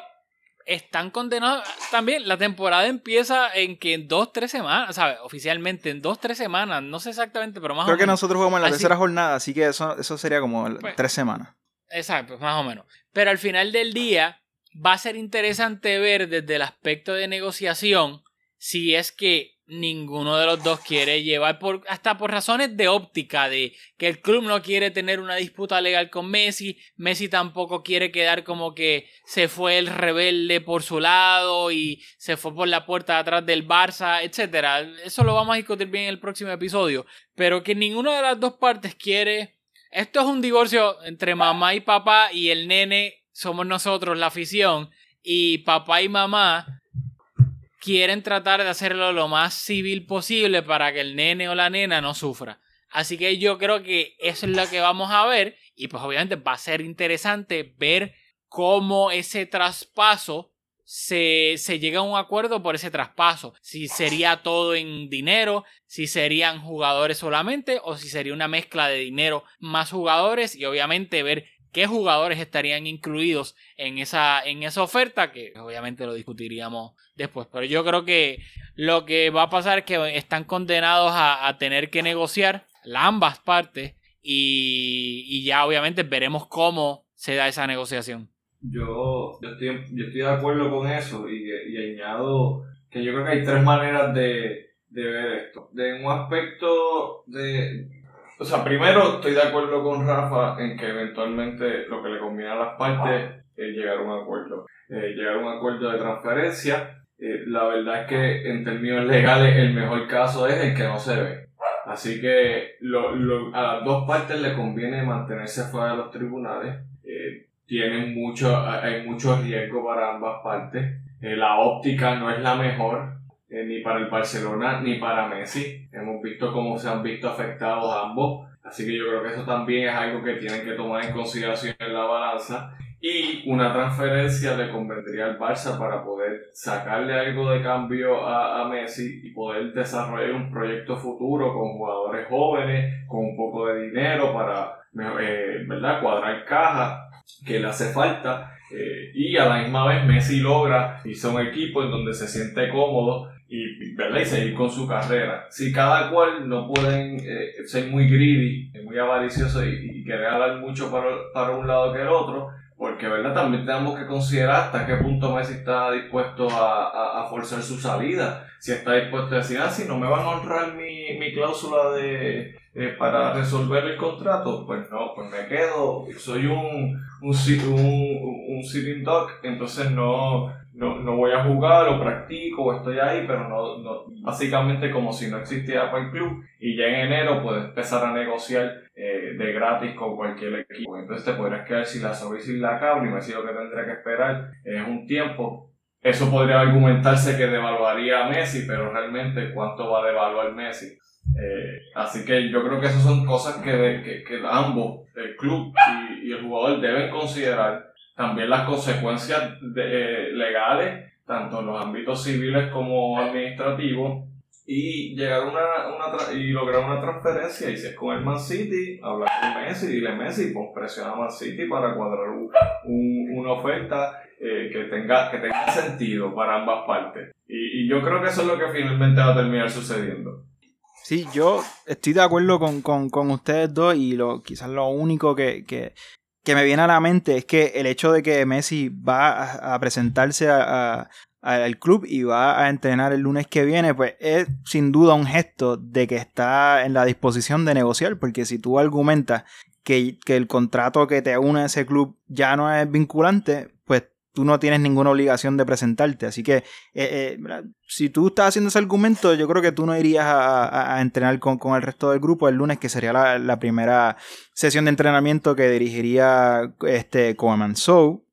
Speaker 1: están condenados también. La temporada empieza en que en dos, tres semanas, ¿sabes? Oficialmente en dos, tres semanas, no sé exactamente, pero más
Speaker 6: Creo
Speaker 1: o
Speaker 6: que
Speaker 1: menos.
Speaker 6: nosotros jugamos en la
Speaker 1: Así-
Speaker 6: tercera jornada, así que eso, eso sería como
Speaker 1: Pues-
Speaker 6: tres semanas.
Speaker 1: Exacto, más o menos. Pero al final del día va a ser interesante ver desde el aspecto de negociación si es que ninguno de los dos quiere llevar por hasta por razones de óptica de que el club no quiere tener una disputa legal con Messi, Messi tampoco quiere quedar como que se fue el rebelde por su lado y se fue por la puerta de atrás del Barça, etcétera. Eso lo vamos a discutir bien en el próximo episodio, pero que ninguna de las dos partes quiere esto es un divorcio entre mamá y papá y el nene somos nosotros, la afición. Y papá y mamá quieren tratar de hacerlo lo más civil posible para que el nene o la nena no sufra. Así que yo creo que eso es lo que vamos a ver. Y pues obviamente va a ser interesante ver cómo ese traspaso se, se llega a un acuerdo por ese traspaso. Si sería todo en dinero, si serían jugadores solamente o si sería una mezcla de dinero más jugadores y obviamente ver qué jugadores estarían incluidos en esa, en esa oferta, que obviamente lo discutiríamos después. Pero yo creo que lo que va a pasar es que están condenados a, tener que negociar la ambas partes y, y ya obviamente veremos cómo se da esa negociación.
Speaker 2: Yo, yo, estoy, yo estoy de acuerdo con eso y, y añado que yo creo que hay tres maneras de, de ver esto. De un aspecto de... O sea, primero estoy de acuerdo con Rafa en que eventualmente lo que le conviene a las partes es llegar a un acuerdo. Eh, llegar a un acuerdo de transferencia. Eh, la verdad es que en términos legales el mejor caso es el que no se ve. Así que a las dos partes le conviene mantenerse fuera de los tribunales. Eh, tienen mucho, hay mucho riesgo para ambas partes. La óptica no es la mejor, eh, ni para el Barcelona ni para Messi. Hemos visto cómo se han visto afectados ambos. Así que yo creo que eso también es algo que tienen que tomar en consideración en la balanza. Y una transferencia le convendría al Barça para poder sacarle algo de cambio a, a Messi y poder desarrollar un proyecto futuro con jugadores jóvenes, con un poco de dinero para eh, ¿verdad? cuadrar caja que le hace falta eh, y a la misma vez Messi logra irse a un equipo en donde se siente cómodo y, ¿verdad? y seguir con su carrera. Si cada cual no pueden eh, ser muy greedy, muy avaricioso y, y querer dar mucho para, para un lado que el otro, porque ¿verdad? también tenemos que considerar hasta qué punto Messi está dispuesto a, a, a forzar su salida. Si está dispuesto a decir, ah, si no me van a honrar mi, mi cláusula de, eh, para resolver el contrato, pues no, pues me quedo, soy un, un, un, un sitting duck, entonces no, no, no voy a jugar o practico o estoy ahí, pero no, no, básicamente como si no existiera para el club y ya en enero puedes empezar a negociar eh, de gratis con cualquier equipo. Entonces te podrías quedar sin la y sin la cable y me decía lo que tendría que esperar es un tiempo. Eso podría argumentarse que devaluaría a Messi, pero realmente cuánto va a devaluar Messi. Eh, así que yo creo que esas son cosas que, que, ambos, el club y el jugador, deben considerar. También las consecuencias eh, legales, tanto en los ámbitos civiles como administrativos, y llegar una, una y lograr una transferencia. Y si es con el Man City, hablar con Messi, dile Messi, pues presiona a Man City para cuadrar un- un- una oferta eh, que, tenga, que tenga sentido para ambas partes. Y, yo creo que eso es lo que finalmente va a terminar sucediendo.
Speaker 6: Sí, yo estoy de acuerdo con, con, con ustedes dos y lo, quizás lo único que, que me viene a la mente es que el hecho de que Messi va a, presentarse al club y va a entrenar el lunes que viene, pues es sin duda un gesto de que está en la disposición de negociar, porque si tú argumentas que, que el contrato que te une a ese club ya no es vinculante, tú no tienes ninguna obligación de presentarte. Así que eh, eh, si tú estás haciendo ese argumento, yo creo que tú no irías a, entrenar con, con, el resto del grupo el lunes, que sería la, primera sesión de entrenamiento que dirigiría este Coleman. So,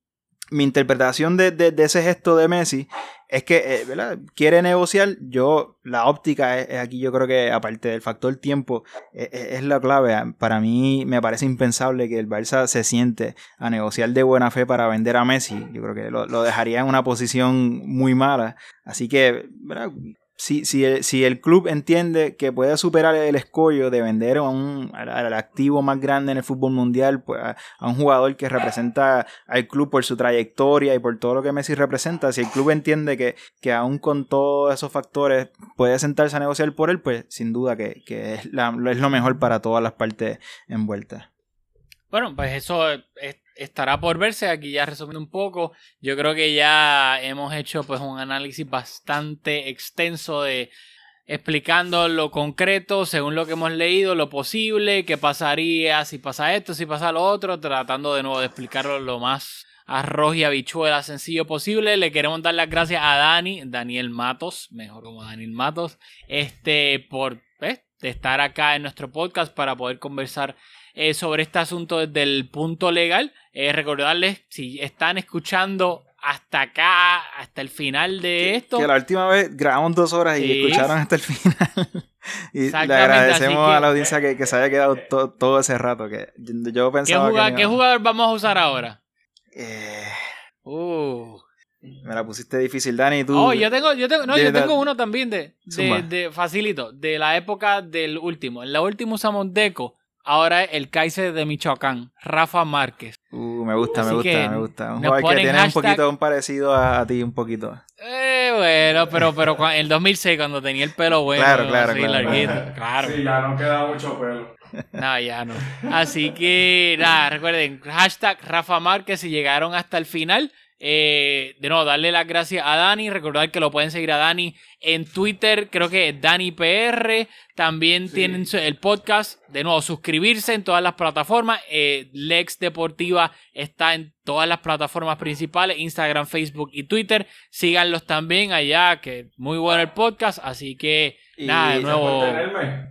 Speaker 6: mi interpretación de, de, ese gesto de Messi es que, eh, ¿verdad? Quiere negociar. Yo, la óptica es, aquí, yo creo que, aparte del factor tiempo, es, es, la clave. Para mí, me parece impensable que el Barça se siente a negociar de buena fe para vender a Messi. Yo creo que lo, lo dejaría en una posición muy mala. Así que, ¿verdad? Si, si, el, si el club entiende que puede superar el escollo de vender a un, al, activo más grande en el fútbol mundial, pues a, un jugador que representa al club por su trayectoria y por todo lo que Messi representa, si el club entiende que, que aún con todos esos factores puede sentarse a negociar por él, pues sin duda que, que es, la, es lo mejor para todas las partes envueltas.
Speaker 1: Bueno, pues eso es, estará por verse. Aquí ya resumiendo un poco, yo creo que ya hemos hecho pues un análisis bastante extenso de explicando lo concreto según lo que hemos leído, lo posible, qué pasaría si pasa esto, si pasa lo otro, tratando de nuevo de explicarlo lo más arroz y habichuela sencillo posible. Le queremos dar las gracias a Dani, Daniel Matos, mejor como Daniel Matos, este, por de estar acá en nuestro podcast para poder conversar eh, sobre este asunto desde el punto legal. Eh, recordarles, si están escuchando hasta acá, hasta el final de esto.
Speaker 6: Que la última vez grabamos dos horas y escucharon hasta el final. [laughs] y le agradecemos a la audiencia que, que se haya quedado to, todo ese rato. Que yo pensaba
Speaker 1: ¿Qué, jugador,
Speaker 6: que
Speaker 1: ¿Qué jugador vamos a usar ahora?
Speaker 6: Eh...
Speaker 1: Uh.
Speaker 6: Me la pusiste difícil, Dani. Tú...
Speaker 1: Oh, yo tengo, yo tengo, no, yo tengo uno también de, de, de, facilito, de la época del último. En la última usamos Deco. Ahora el Kaiser de Michoacán, Rafa Márquez.
Speaker 6: Uh, me gusta, me gusta, me gusta. Un jugador que tiene hashtag... un poquito un parecido a, a, ti, un poquito.
Speaker 1: Eh, bueno, pero, pero en el 2006, cuando tenía el pelo bueno,
Speaker 6: claro, claro,
Speaker 1: así,
Speaker 6: claro,
Speaker 1: larguito,
Speaker 6: claro.
Speaker 1: claro.
Speaker 2: Sí, ya no queda mucho pelo.
Speaker 1: No, ya no. Así que, nada, recuerden, hashtag Rafa Márquez si llegaron hasta el final. Eh, de nuevo, darle las gracias a Dani. Recordar que lo pueden seguir a Dani en Twitter, creo que es DaniPR. También sí. tienen el podcast. De nuevo, suscribirse en todas las plataformas. Eh, Lex Deportiva está en todas las plataformas principales: Instagram, Facebook y Twitter. Síganlos también allá, que muy bueno el podcast. Así que.
Speaker 6: Y,
Speaker 1: Nada, de nuevo.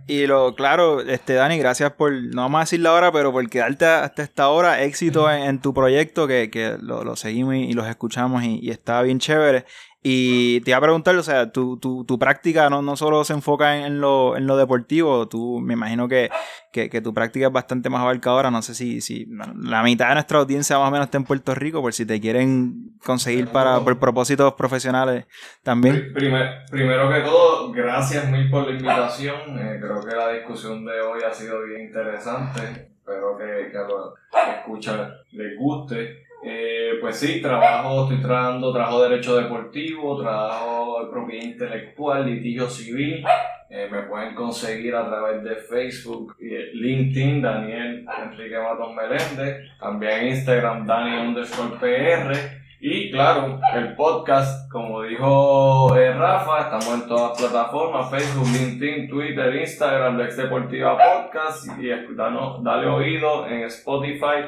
Speaker 6: Y lo claro, este Dani, gracias por, no vamos a decirlo ahora, pero por quedarte hasta esta hora, éxito en, en tu proyecto, que, que lo, lo, seguimos y los escuchamos y, y está bien chévere. Y te iba a preguntar, o sea, tu, tu, tu práctica no, no solo se enfoca en, lo, en lo deportivo, tú me imagino que, que, que, tu práctica es bastante más abarcadora. No sé si, si la mitad de nuestra audiencia más o menos está en Puerto Rico, por si te quieren conseguir para por propósitos profesionales también.
Speaker 2: Primer, primero que todo, gracias mil por la invitación. Eh, creo que la discusión de hoy ha sido bien interesante. Espero que, que a los que escuchan les guste. Eh, pues sí, trabajo, estoy trabajando, trabajo derecho deportivo, trabajo de propiedad intelectual, litigio civil. Eh, me pueden conseguir a través de Facebook, LinkedIn, Daniel Enrique Matos Meléndez, también Instagram, Dani underscore PR. Y claro, el podcast, como dijo eh, Rafa, estamos en todas las plataformas, Facebook, LinkedIn, Twitter, Instagram, Lex Deportiva Podcast, y escutarnos, dale oído en Spotify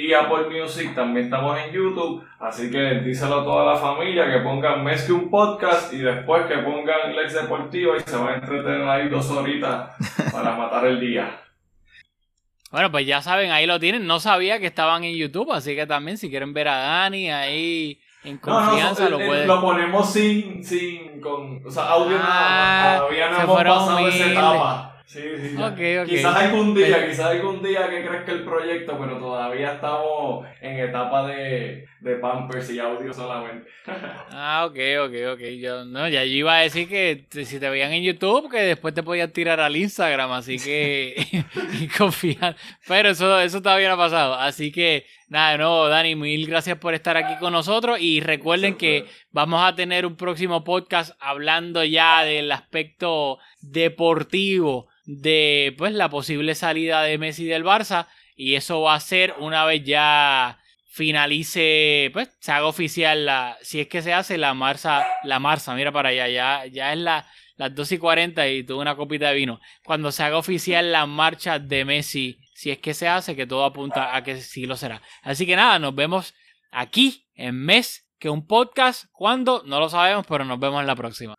Speaker 2: y Apple Music, también estamos en YouTube, así que díselo a toda la familia que pongan Mes que un podcast y después que pongan Lex Deportiva y se van a entretener ahí dos horitas [laughs] para matar el día.
Speaker 1: Bueno, pues ya saben, ahí lo tienen. No sabía que estaban en YouTube, así que también si quieren ver a Dani ahí en confianza
Speaker 2: no, no,
Speaker 1: lo pueden.
Speaker 2: Lo ponemos sin, sin, con, o sea, audio ah, nada. Todavía no hemos pasado esa etapa. Sí, sí.
Speaker 1: Okay, okay.
Speaker 2: Quizás algún día, quizás algún día que crezca el proyecto, pero todavía estamos en etapa de, de Pampers y audio solamente. [laughs]
Speaker 1: ah, ok, ok, ok. Yo, no, ya yo iba a decir que si te veían en YouTube, que después te podían tirar al Instagram, así que [laughs] [laughs] y confiar. Pero eso, eso todavía no ha pasado. Así que, nada, de nuevo, Dani, mil gracias por estar aquí con nosotros. Y recuerden que vamos a tener un próximo podcast hablando ya del aspecto deportivo de pues la posible salida de Messi del Barça y eso va a ser una vez ya finalice, pues se haga oficial la, si es que se hace la marcha, la marcha, mira para allá, ya, ya es la, las 2 y 40 y tuve una copita de vino. Cuando se haga oficial la marcha de Messi, si es que se hace, que todo apunta a que sí lo será. Así que nada, nos vemos aquí en mes, que un podcast, cuando, no lo sabemos, pero nos vemos en la próxima.